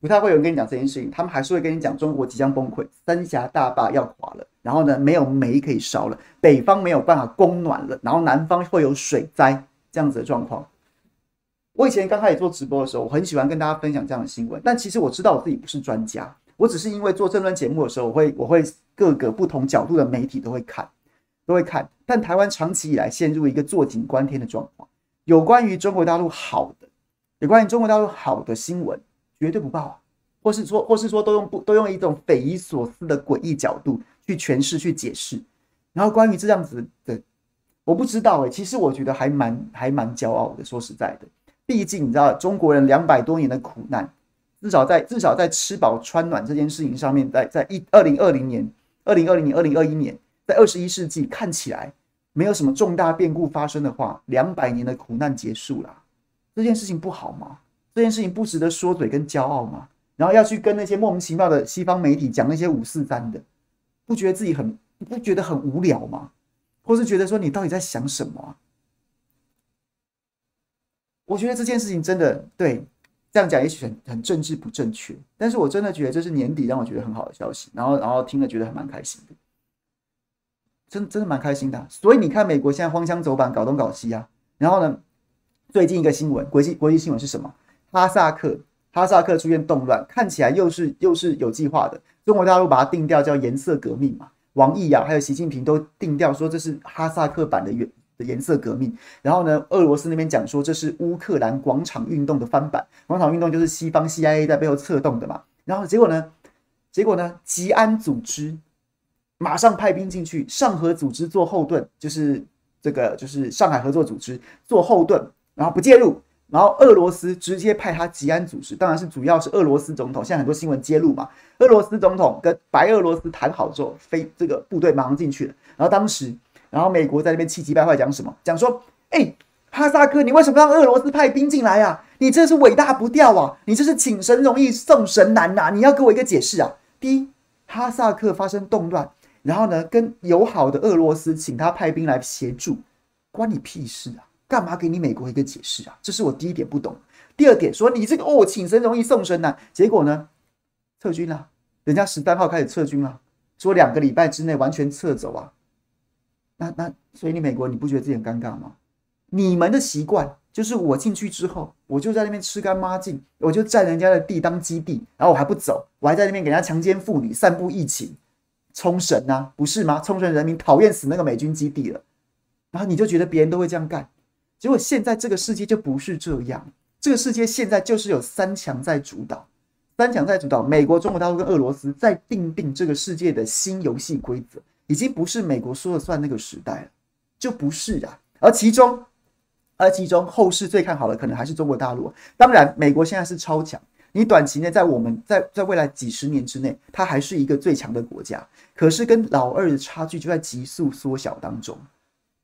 Speaker 1: 不太会有人跟你讲这件事情，他们还是会跟你讲中国即将崩溃，三峡大坝要垮了，然后呢，没有煤可以烧了，北方没有办法供暖了，然后南方会有水灾这样子的状况。我以前刚开始做直播的时候，我很喜欢跟大家分享这样的新闻。但其实我知道我自己不是专家，我只是因为做政论节目的时候，我会我会各个不同角度的媒体都会看，都会看。但台湾长期以来陷入一个坐井观天的状况，有关于中国大陆好的，有关于中国大陆好的新闻绝对不报，或是说或是说都用不都用一种匪夷所思的诡异角度去诠释去解释。然后关于这样子的，我不知道诶、其实我觉得还蛮还蛮骄傲的，说实在的。毕竟你知道，中国人两百多年的苦难，至少在至少在吃饱穿暖这件事情上面，在在一二零二零年、二零二零年、二零二一年，在二十一世纪看起来没有什么重大变故发生的话，两百年的苦难结束了，这件事情不好吗？这件事情不值得说嘴跟骄傲吗？然后要去跟那些莫名其妙的西方媒体讲那些五四三的，不觉得自己很不觉得很无聊吗？或是觉得说你到底在想什么？我觉得这件事情真的对，这样讲也许很很政治不正确，但是我真的觉得这是年底让我觉得很好的消息，然后然后听了觉得还蛮开心的，真真的蛮开心的。所以你看，美国现在荒腔走板，搞东搞西啊。然后呢，最近一个新闻，国际国际新闻是什么？哈萨克哈萨克出现动乱，看起来又是又是有计划的。中国大陆把它定调叫颜色革命嘛，王毅啊，还有习近平都定调说这是哈萨克版的原。颜色革命，然后呢，俄罗斯那边讲说这是乌克兰广场运动的翻版，广场运动就是西方 CIA 在背后策动的嘛。然后结果呢，结果呢，吉安组织马上派兵进去，上合组织做后盾，就是这个就是上海合作组织做后盾，然后不介入。然后俄罗斯直接派他吉安组织，当然是主要是俄罗斯总统。现在很多新闻揭露嘛，俄罗斯总统跟白俄罗斯谈好之后，飞这个部队马上进去了。然后当时。然后美国在那边气急败坏，讲什么？讲说，哎，哈萨克，你为什么让俄罗斯派兵进来呀？你这是伟大不掉啊！你这是请神容易送神难呐、啊！你要给我一个解释啊！第一，哈萨克发生动乱，然后呢，跟友好的俄罗斯请他派兵来协助，关你屁事啊！干嘛给你美国一个解释啊？这是我第一点不懂。第二点说你这个哦，请神容易送神难，结果呢，撤军了，人家十三号开始撤军了，说两个礼拜之内完全撤走啊。那那所以你美国你不觉得自己很尴尬吗？你们的习惯就是我进去之后，我就在那边吃干抹净，我就占人家的地当基地，然后我还不走，我还在那边给人家强奸妇女、散布疫情，冲绳啊，不是吗？冲绳人民讨厌死那个美军基地了，然后你就觉得别人都会这样干，结果现在这个世界就不是这样，这个世界现在就是有三强在主导，三强在主导，美国、中国大陆跟俄罗斯在订定这个世界的新游戏规则，已经不是美国说了算那个时代了，就不是啊，而其中。而其中后市最看好的可能还是中国大陆。当然，美国现在是超强，你短期内在我们在在未来几十年之内，它还是一个最强的国家。可是跟老二的差距就在急速缩小当中。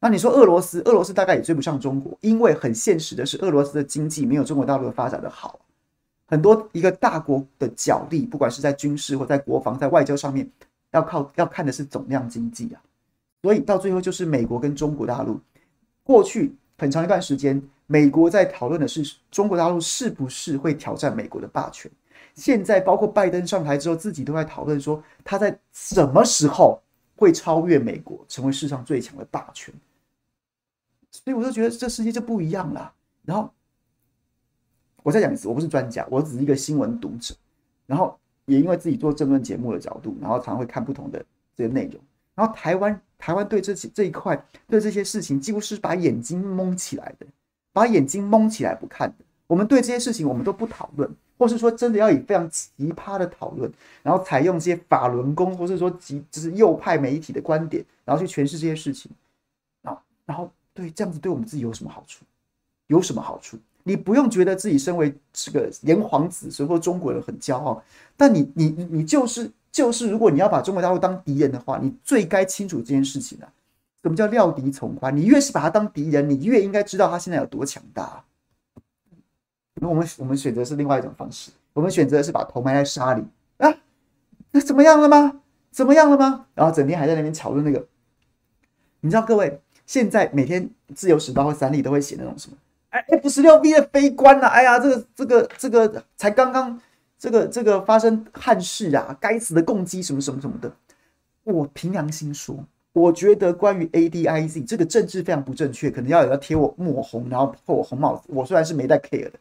Speaker 1: 那你说俄罗斯，俄罗斯大概也追不上中国，因为很现实的是，俄罗斯的经济没有中国大陆的发展的好。很多一个大国的角力，不管是在军事或在国防、在外交上面，要靠要看的是总量经济啊。所以到最后就是美国跟中国大陆过去。很长一段时间，美国在讨论的是中国大陆是不是会挑战美国的霸权。现在，包括拜登上台之后，自己都在讨论说他在什么时候会超越美国，成为世上最强的霸权。所以，我就觉得这世界就不一样了。然后，我再讲一次，我不是专家，我只是一个新闻读者。然后，也因为自己做政论节目的角度，然后常常会看不同的这些内容。然后，台湾。台湾对这些这一块，对这些事情，几乎是把眼睛蒙起来的，把眼睛蒙起来不看的。我们对这些事情，我们都不讨论，或是说真的要以非常奇葩的讨论，然后采用一些法轮功，或是说极就是右派媒体的观点，然后去诠释这些事情。啊，然后对这样子对我们自己有什么好处？有什么好处？你不用觉得自己身为这个炎黄子孙或中国人很骄傲，但你你你你就是。就是，如果你要把中国大陆当敌人的话，你最该清楚这件事情啊。什么叫料敌从宽？你越是把他当敌人，你越应该知道他现在有多强大。那我们我们选择是另外一种方式，我们选择是把头埋在沙里啊。那怎么样了吗？怎么样了吗？然后整天还在那边讨论那个。你知道各位，现在每天自由时报或三立都会写那种什么？哎，F 十六 V 的飞官啊！哎呀，这个这个这个才刚刚。这个这个发生憾事啊，该死的共机什么什么什么的，我凭良心说，我觉得关于 A D I Z 这个政治非常不正确，可能要有人贴我抹红，然后破我红帽子。我虽然是没带 care 的，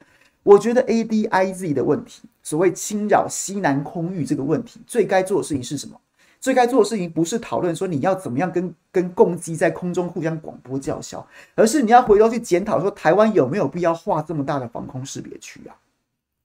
Speaker 1: 我觉得 A D I Z 的问题，所谓侵扰西南空域这个问题，最该做的事情是什么？最该做的事情不是讨论说你要怎么样跟跟共机在空中互相广播叫嚣，而是你要回头去检讨说台湾有没有必要画这么大的防空识别区啊？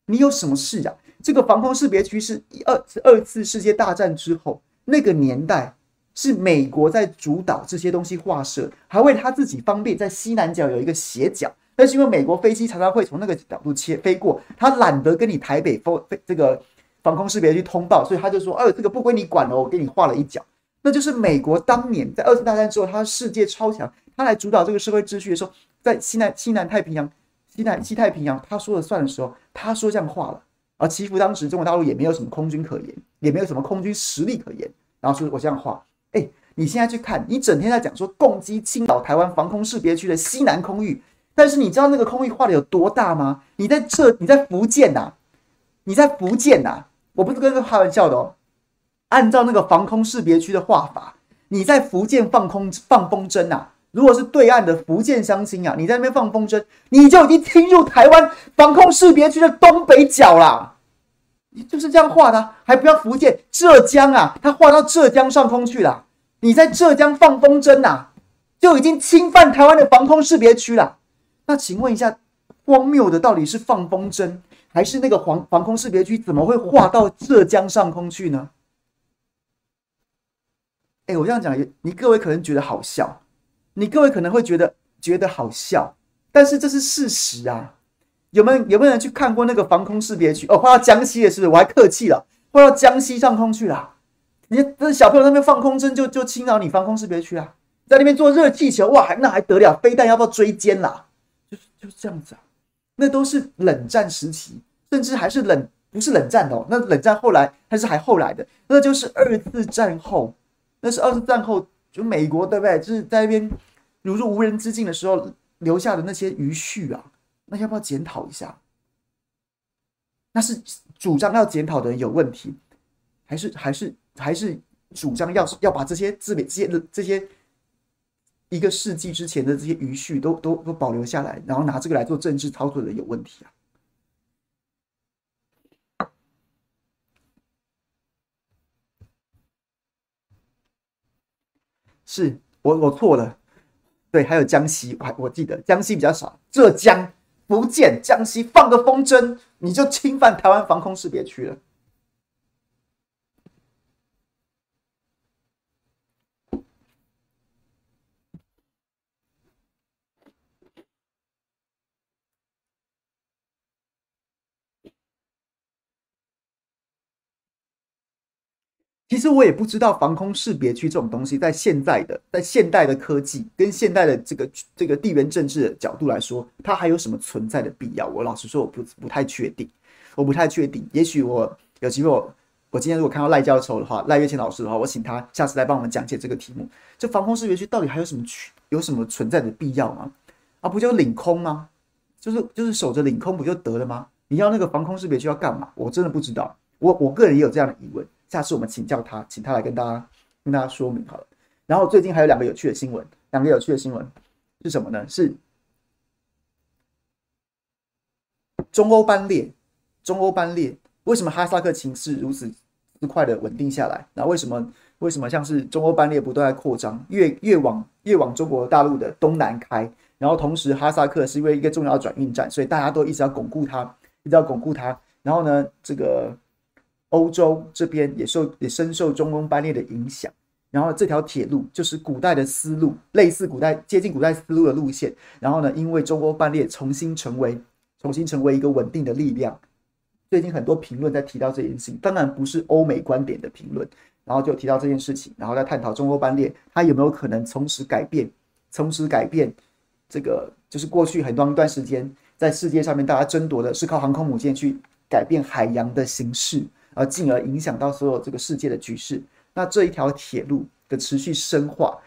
Speaker 1: 你有什么事啊？这个防空识别区是一二二次世界大战之后那个年代，是美国在主导这些东西划设，还为他自己方便在西南角有一个斜角。但是因为美国飞机常常会从那个角度切飞过，他懒得跟你台北飞这个防空识别区通报，所以他就说：“呃，这个不归你管了，我给你画了一角。”那就是美国当年在二次大战之后，他世界超强，他来主导这个社会秩序的时候，在西南西南太平洋、西南西太平洋，他说了算的时候，他说这样画了。而其实当时中国大陆也没有什么空军可言，也没有什么空军实力可言。然后说我这样画，哎，你现在去看，你整天在讲说攻击青岛台湾防空识别区的西南空域，但是你知道那个空域画的有多大吗？你在这，你在福建呐、你在福建呐、我不是跟这开玩笑的哦。按照那个防空识别区的画法，你在福建放空放风筝呐。如果是对岸的福建乡亲啊，你在那边放风筝，你就已经侵入台湾防空识别区的东北角啦。你就是这样画的啊，还不要福建、浙江啊，他画到浙江上空去了。你在浙江放风筝呐，就已经侵犯台湾的防空识别区了。那请问一下，荒谬的到底是放风筝，还是那个防防空识别区怎么会画到浙江上空去呢？哎，我这样讲，你各位可能觉得好笑。你各位可能会觉得觉得好笑，但是这是事实啊！有没有有没有人去看过那个防空识别区？哦，画到江西了，是不是？我还客气了，画到江西上空去了。你这小朋友那边放空筝就就侵扰你防空识别区啊，在那边做热气球，哇，那还得了？飞弹要不要追歼啦？就是就是这样子啊。那都是冷战时期，甚至还是冷，不是冷战哦，那冷战后来还是还后来的，那就是二次战后，那是二次战后就美国对不对？就是在那边如入无人之境的时候留下的那些余绪啊，那要不要检讨一下？那是主张要检讨的人有问题，还是还是还是主张要要把这些自美这些这些一个世纪之前的这些余绪都都都保留下来，然后拿这个来做政治操作的有问题啊？是我我错了，对，还有江西，我还我记得江西比较少，浙江。福建、江西放个风筝，你就侵犯台湾防空识别区了。其实我也不知道防空识别区这种东西，在现在的在现代的科技跟现代的这个这个地缘政治的角度来说，它还有什么存在的必要？我老实说，我不不太确定，我不太确定。也许我有机会我，我今天如果看到赖教授的话，赖岳清老师的话，我请他下次来帮我们讲解这个题目。这防空识别区到底还有什么区有什么存在的必要吗？啊，不就领空吗？就是就是守着领空不就得了吗？你要那个防空识别区要干嘛？我真的不知道。我我个人也有这样的疑问。下次我们请教他，请他来跟大家跟大家说明好了。然后最近还有两个有趣的新闻，两个有趣的新闻是什么呢？是中欧班列，中欧班列为什么哈萨克情势如此之快的稳定下来？那为什么为什么像是中欧班列不断在扩张，越越往越往中国大陆的东南开？然后同时哈萨克是因为一个重要转运站，所以大家都一直要巩固它，一直要巩固它。然后呢，这个。欧洲这边也受也深受中欧班列的影响，然后这条铁路就是古代的丝路，类似古代接近古代丝路的路线。然后呢，因为中欧班列重新成为重新成为一个稳定的力量，最近很多评论在提到这件事情，当然不是欧美观点的评论，然后就提到这件事情，然后在探讨中欧班列它有没有可能从此改变，从此改变这个就是过去很长一段时间在世界上面大家争夺的是靠航空母舰去改变海洋的形式。而进而影响到所有这个世界的局势。那这一条铁路的持续深化，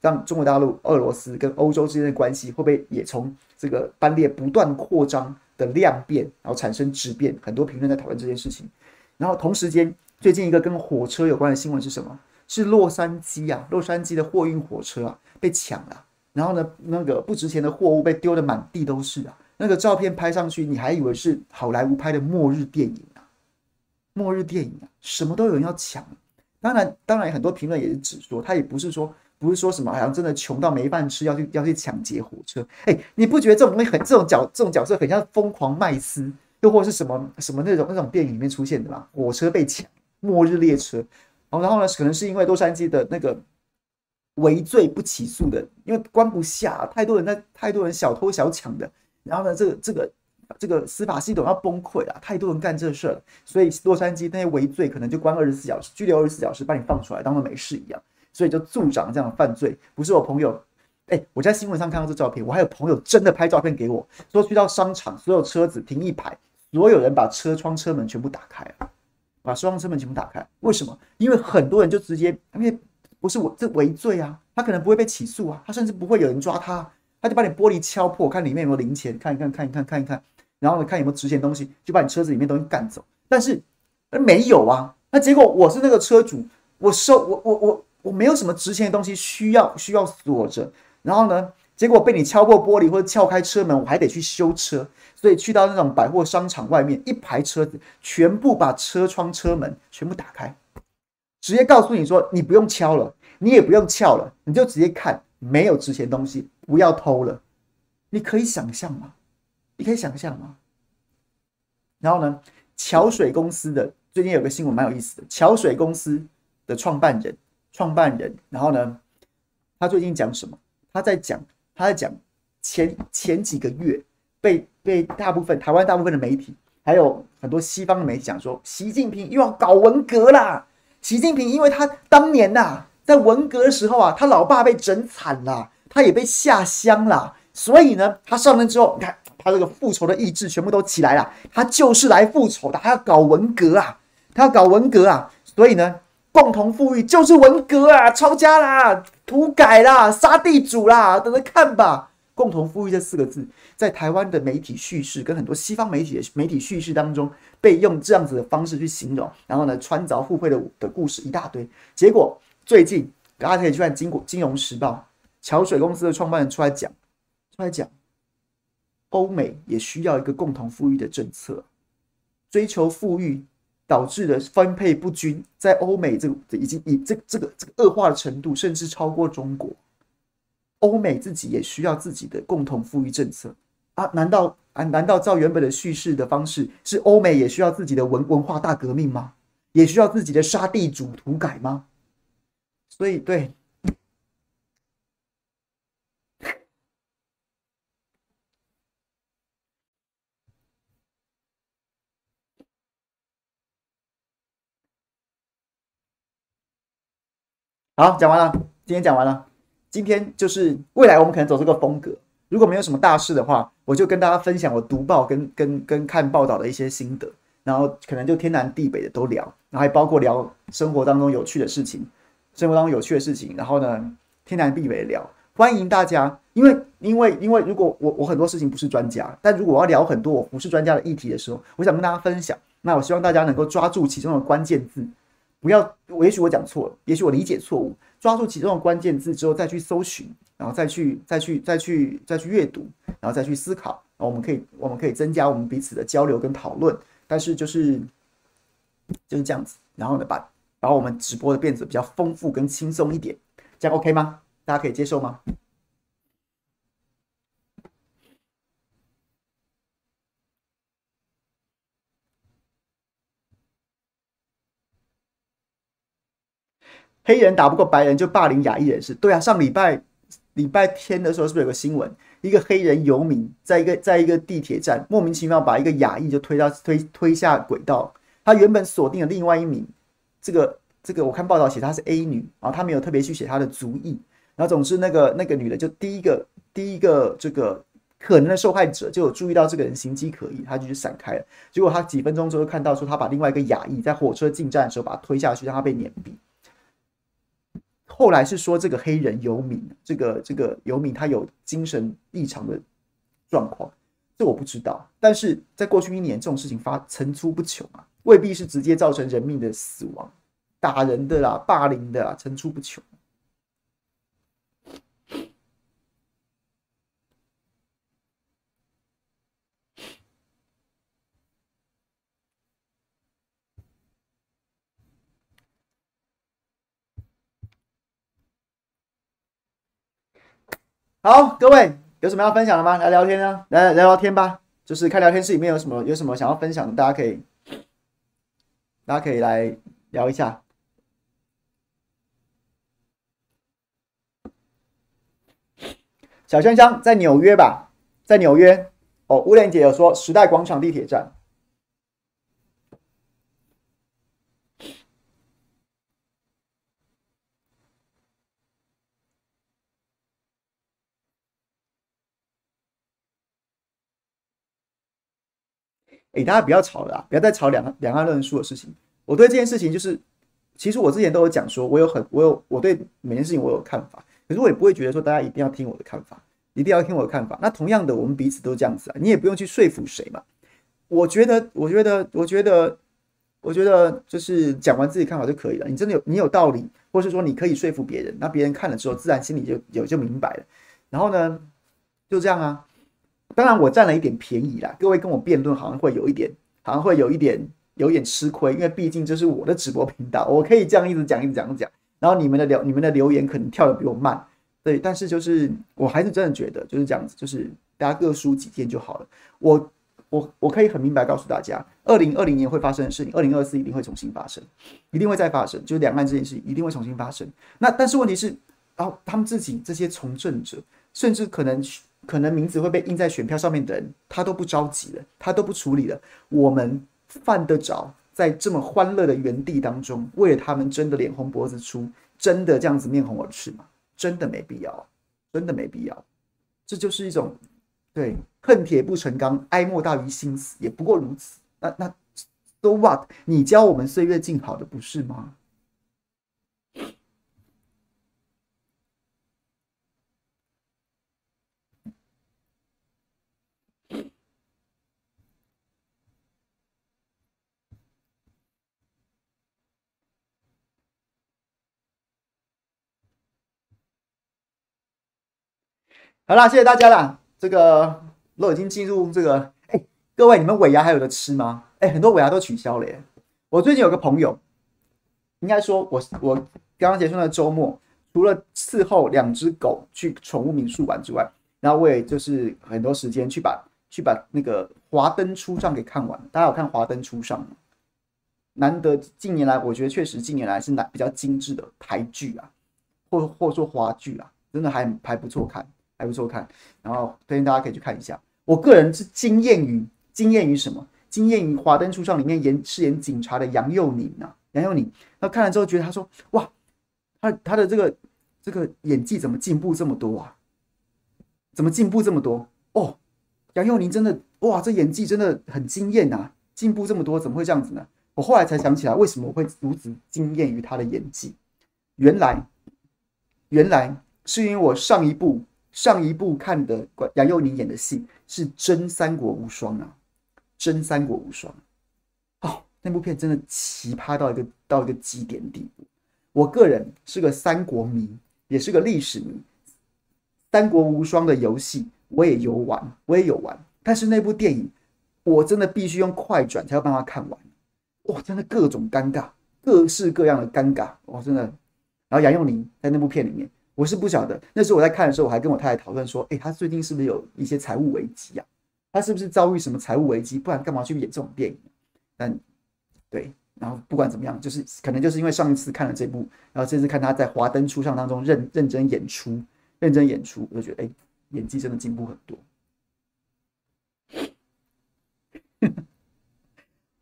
Speaker 1: 让中国大陆、俄罗斯跟欧洲之间的关系会不会也从这个班列不断扩张的量变，然后产生质变？很多评论在讨论这件事情。然后同时间，最近一个跟火车有关的新闻是什么？是洛杉矶啊，洛杉矶的货运火车啊被抢了。然后呢，那个不值钱的货物被丢得满地都是啊。那个照片拍上去，你还以为是好莱坞拍的末日电影。末日电影啊，什么都有人要抢。当然，当然很多评论也是指说，他也不是说，不是说什么好像真的穷到没饭吃，要去要去抢劫火车。哎，你不觉得这种东西很这种角这种角色很像疯狂麦斯，又或是什么什么那种那种电影里面出现的吗？火车被抢，末日列车。然后然后呢，可能是因为洛杉矶的那个围罪不起诉的，因为关不下，太多人在太多人小偷小抢的。然后呢，这个这个。这个司法系统要崩溃了，太多人干这事儿了，所以洛杉矶那些围罪可能就关二十四小时，拘留二十四小时，把你放出来，当做没事一样，所以就助长这样的犯罪。不是我朋友，哎，我在新闻上看到这照片，我还有朋友真的拍照片给我，说去到商场，所有车子停一排，所有人把车窗、车门全部打开，把车窗、车门全部打开。为什么？因为很多人就直接，因为不是我这围罪啊，他可能不会被起诉啊，他甚至不会有人抓他，他就把你玻璃敲破，看里面有没有零钱，看一看，看一看，看一看。然后呢，看有没有值钱东西，就把你车子里面东西干走。但是，没有啊。那结果我是那个车主，我收我我我我没有什么值钱的东西需要需要锁着。然后呢，结果被你敲破玻璃或者撬开车门，我还得去修车。所以去到那种百货商场外面，一排车子全部把车窗、车门全部打开，直接告诉你说，你不用敲了，你也不用撬了，你就直接看，没有值钱东西，不要偷了。你可以想象吗？你可以想象吗？然后呢，桥水公司的最近有个新闻蛮有意思的。桥水公司的创办人，创办人，然后呢，他最近讲什么？他在讲，他在讲前前几个月被被大部分台湾大部分的媒体，还有很多西方的媒体讲说，习近平又要搞文革啦。习近平因为他当年呐、啊，在文革的时候啊，他老爸被整惨了，他也被下乡了，所以呢，他上任之后，你看。他这个复仇的意志全部都起来了，他就是来复仇的，他要搞文革啊，他要搞文革啊，所以呢，共同富裕就是文革啊，抄家啦，土改啦，杀地主啦，等着看吧。共同富裕这四个字，在台湾的媒体叙事跟很多西方媒体的媒体叙事当中，被用这样子的方式去形容，然后呢，穿凿互惠的的故事一大堆。结果最近大家可以去看《金国金融时报》，桥水公司的创办人出来讲，出来讲，欧美也需要一个共同富裕的政策，追求富裕导致的分配不均，在欧美这个已经以这这个这个恶化的程度，甚至超过中国。欧美自己也需要自己的共同富裕政策啊？难道啊？难道照原本的叙事的方式，是欧美也需要自己的文文化大革命吗？也需要自己的杀地主土改吗？所以，对，好，讲完了，今天讲完了。今天就是未来，我们可能走这个风格。如果没有什么大事的话，我就跟大家分享我读报跟跟跟看报道的一些心得，然后可能就天南地北的都聊，然后还包括聊生活当中有趣的事情，生活当中有趣的事情，然后呢，天南地北的聊。欢迎大家，因为因为因为如果我我很多事情不是专家，但如果我要聊很多我不是专家的议题的时候，我想跟大家分享。那我希望大家能够抓住其中的关键字，不要也许我讲错了，也许我理解错误。抓住其中的关键字之后，再去搜寻，然后再去再去再去再去阅读，然后再去思考。然后我们可以我们可以增加我们彼此的交流跟讨论。但是就是就是这样子。然后呢，把把我们直播的变得比较丰富跟轻松一点，这样 OK 吗？大家可以接受吗？黑人打不过白人就霸凌亚裔人士，对啊，上礼拜礼拜天的时候是不是有个新闻？一个黑人游民在一个在一个地铁站莫名其妙把一个亚裔就推到推推下轨道，他原本锁定了另外一名，这个这个我看报道写她是 A 女，然后他没有特别去写她的族裔，然后总之那个那个女的就第一个第一个这个可能的受害者就有注意到这个人形迹可疑，他就去闪开了，结果他几分钟之后看到说他把另外一个亚裔在火车进站的时候把他推下去，让他被碾毙。后来是说这个黑人游民，这个这个游民他有精神异常的状况，这我不知道。但是在过去一年，这种事情发层出不穷啊，未必是直接造成人命的死亡，打人的啦、霸凌的啦，层出不穷。好，各位有什么要分享的吗？来聊天啊，来聊聊天吧。就是看聊天室里面有什么有什么想要分享的，大家可以，大家可以来聊一下。小香香在纽约吧，在纽约哦。乌莲姐有说时代广场地铁站。哎，大家不要吵了啊！不要再吵两两岸论述的事情。我对这件事情就是，其实我之前都有讲说，我有很我有我对每件事情我有看法，可是我也不会觉得说大家一定要听我的看法，一定要听我的看法。那同样的，我们彼此都这样子啊，你也不用去说服谁嘛。我觉得，我觉得，我觉得，我觉得就是讲完自己看法就可以了。你真的有你有道理，或是说你可以说服别人，那别人看了之后，自然心里就有就明白了。然后呢，就这样啊。当然，我占了一点便宜啦。各位跟我辩论，好像会有一点，好像会有一点，有一点吃亏，因为毕竟这是我的直播频道，我可以这样一直讲，一直讲，讲。然后你们的留，你们的留言可能跳得比我慢，对。但是就是，我还是真的觉得就是这样子，就是大家各输几天就好了。我，我，我可以很明白告诉大家，二零二零年会发生的事情，二零二四一定会重新发生，一定会再发生，就是两岸这件事情一定会重新发生。那但是问题是，然后他们自己这些从政者，甚至可能。可能名字会被印在选票上面的人，他都不着急了，他都不处理了。我们犯得着在这么欢乐的原地当中，为了他们真的脸红脖子粗，真的这样子面红耳赤吗？真的没必要，真的没必要。这就是一种对，恨铁不成钢，哀莫大于心死，也不过如此。那那，so what？你教我们岁月静好的不是吗？好啦，谢谢大家啦。这个都已经进入这个，哎，各位，你们尾牙还有得吃吗？哎，很多尾牙都取消了耶。我最近有个朋友，应该说我我刚刚结束那个周末，除了伺候两只狗去宠物民宿玩之外，然后我也就是很多时间去把去把那个《华灯初上》给看完。大家有看《华灯初上》吗？难得近年来，我觉得确实近年来是难比较精致的台剧啊，或或说华剧啊，真的还还不错看。还不错看，然后推荐大家可以去看一下。我个人是惊艳于惊艳于什么？惊艳于《华灯初上》里面演饰演警察的杨佑宁啊，杨佑宁。那看了之后觉得他说哇，他他的这个这个演技怎么进步这么多啊？怎么进步这么多哦？杨佑宁真的哇，这演技真的很惊艳啊，进步这么多，怎么会这样子呢？我后来才想起来，为什么我会如此惊艳于他的演技？原来原来是因为我上一部。上一部看的杨佑宁演的戏是《真三国无双》啊，《真三国无双》哦，那部片真的奇葩到一个到一个极点地步。我个人是个三国迷，也是个历史迷，《三国无双》的游戏我也有玩，我也有玩，但是那部电影我真的必须用快转才有办法看完。哇，真的各种尴尬，各式各样的尴尬，哇，真的。然后杨佑宁在那部片里面。我是不晓得，那时候我在看的时候，我还跟我太太讨论说：“哎，他最近是不是有一些财务危机啊？他是不是遭遇什么财务危机？不然干嘛去演这种电影？”但对，然后不管怎么样，就是可能就是因为上一次看了这部，然后这次看他在《华灯初上》当中认认真演出，认真演出，我就觉得哎，演技真的进步很多。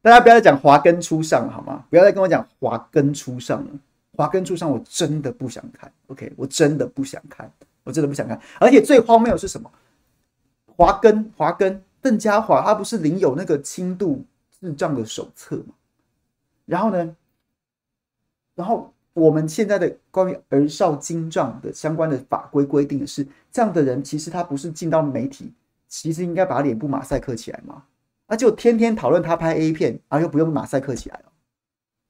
Speaker 1: 大家不要再讲《华灯初上》好吗？不要再跟我讲《华灯初上》了。华根柱上，我真的不想看。OK，我真的不想看，我真的不想看。而且最荒谬的是什么？华根，华根，邓家华，他不是领有那个轻度智障的手册吗？然后呢，然后我们现在的关于儿少精障的相关的法规规定是，这样的人其实他不是进到媒体，其实应该把脸部马赛克起来吗？啊，就天天讨论他拍 A 片，啊，又不用马赛克起来了，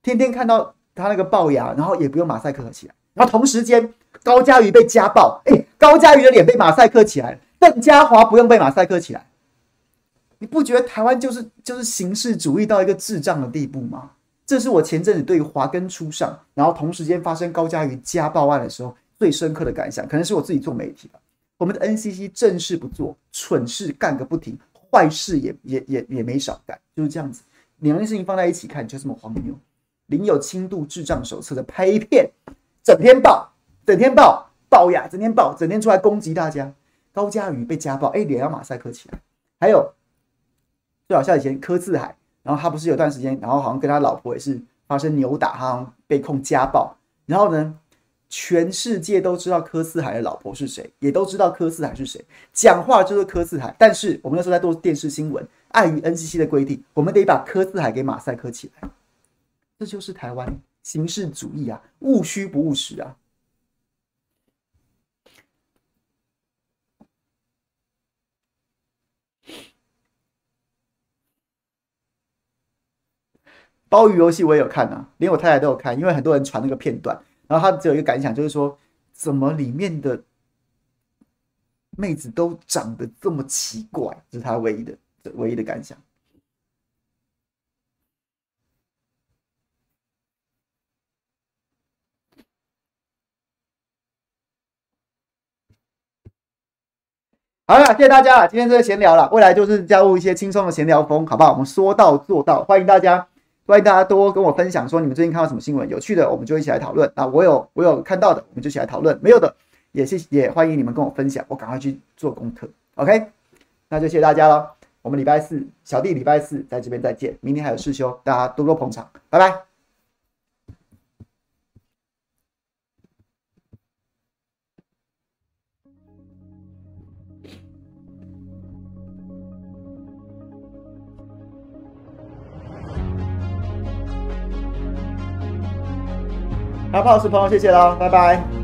Speaker 1: 天天看到。他那个龅牙，然后也不用马赛克起来，然后同时间高嘉瑜被家暴，哎，高嘉瑜的脸被马赛克起来，邓家华不用被马赛克起来，你不觉得台湾就是就是形式主义到一个智障的地步吗？这是我前阵子对于华根初上，然后同时间发生高嘉瑜家暴案的时候最深刻的感想，可能是我自己做媒体了，我们的 NCC 正事不做，蠢事干个不停，坏事也也也也没少干，就是这样子，两件事情放在一起看就这么荒谬。领有轻度智障手册的拍片，整天爆，整天爆，爆呀，整天爆，整天出来攻击大家。高嘉瑜被家暴，哎，脸要马赛克起来。还有最好笑以前柯志海，然后他不是有段时间，然后好像跟他老婆也是发生扭打，好像被控家暴。然后呢，全世界都知道柯志海的老婆是谁，也都知道柯志海是谁，讲话就是柯志海。但是我们那时候在做电视新闻，碍于 NCC 的规定，我们得把柯志海给马赛克起来。这就是台湾形式主义啊，务虚不务实啊！鲍鱼游戏我也有看啊，连我太太都有看，因为很多人传那个片段，然后他只有一个感想，就是说，怎么里面的妹子都长得这么奇怪，这是他唯一的唯一的感想。好了，谢谢大家。今天这个闲聊了，未来就是加入一些轻松的闲聊风，好不好？我们说到做到，欢迎大家，欢迎大家多跟我分享，说你们最近看到什么新闻有趣的，我们就一起来讨论。啊，我有我有看到的，我们就一起来讨论；没有的，也是也欢迎你们跟我分享，我赶快去做功课。OK，那就谢谢大家了。我们礼拜四小弟礼拜四在这边再见，明天还有事休，大家多多捧场，拜拜。还有是老师朋友谢谢了拜拜。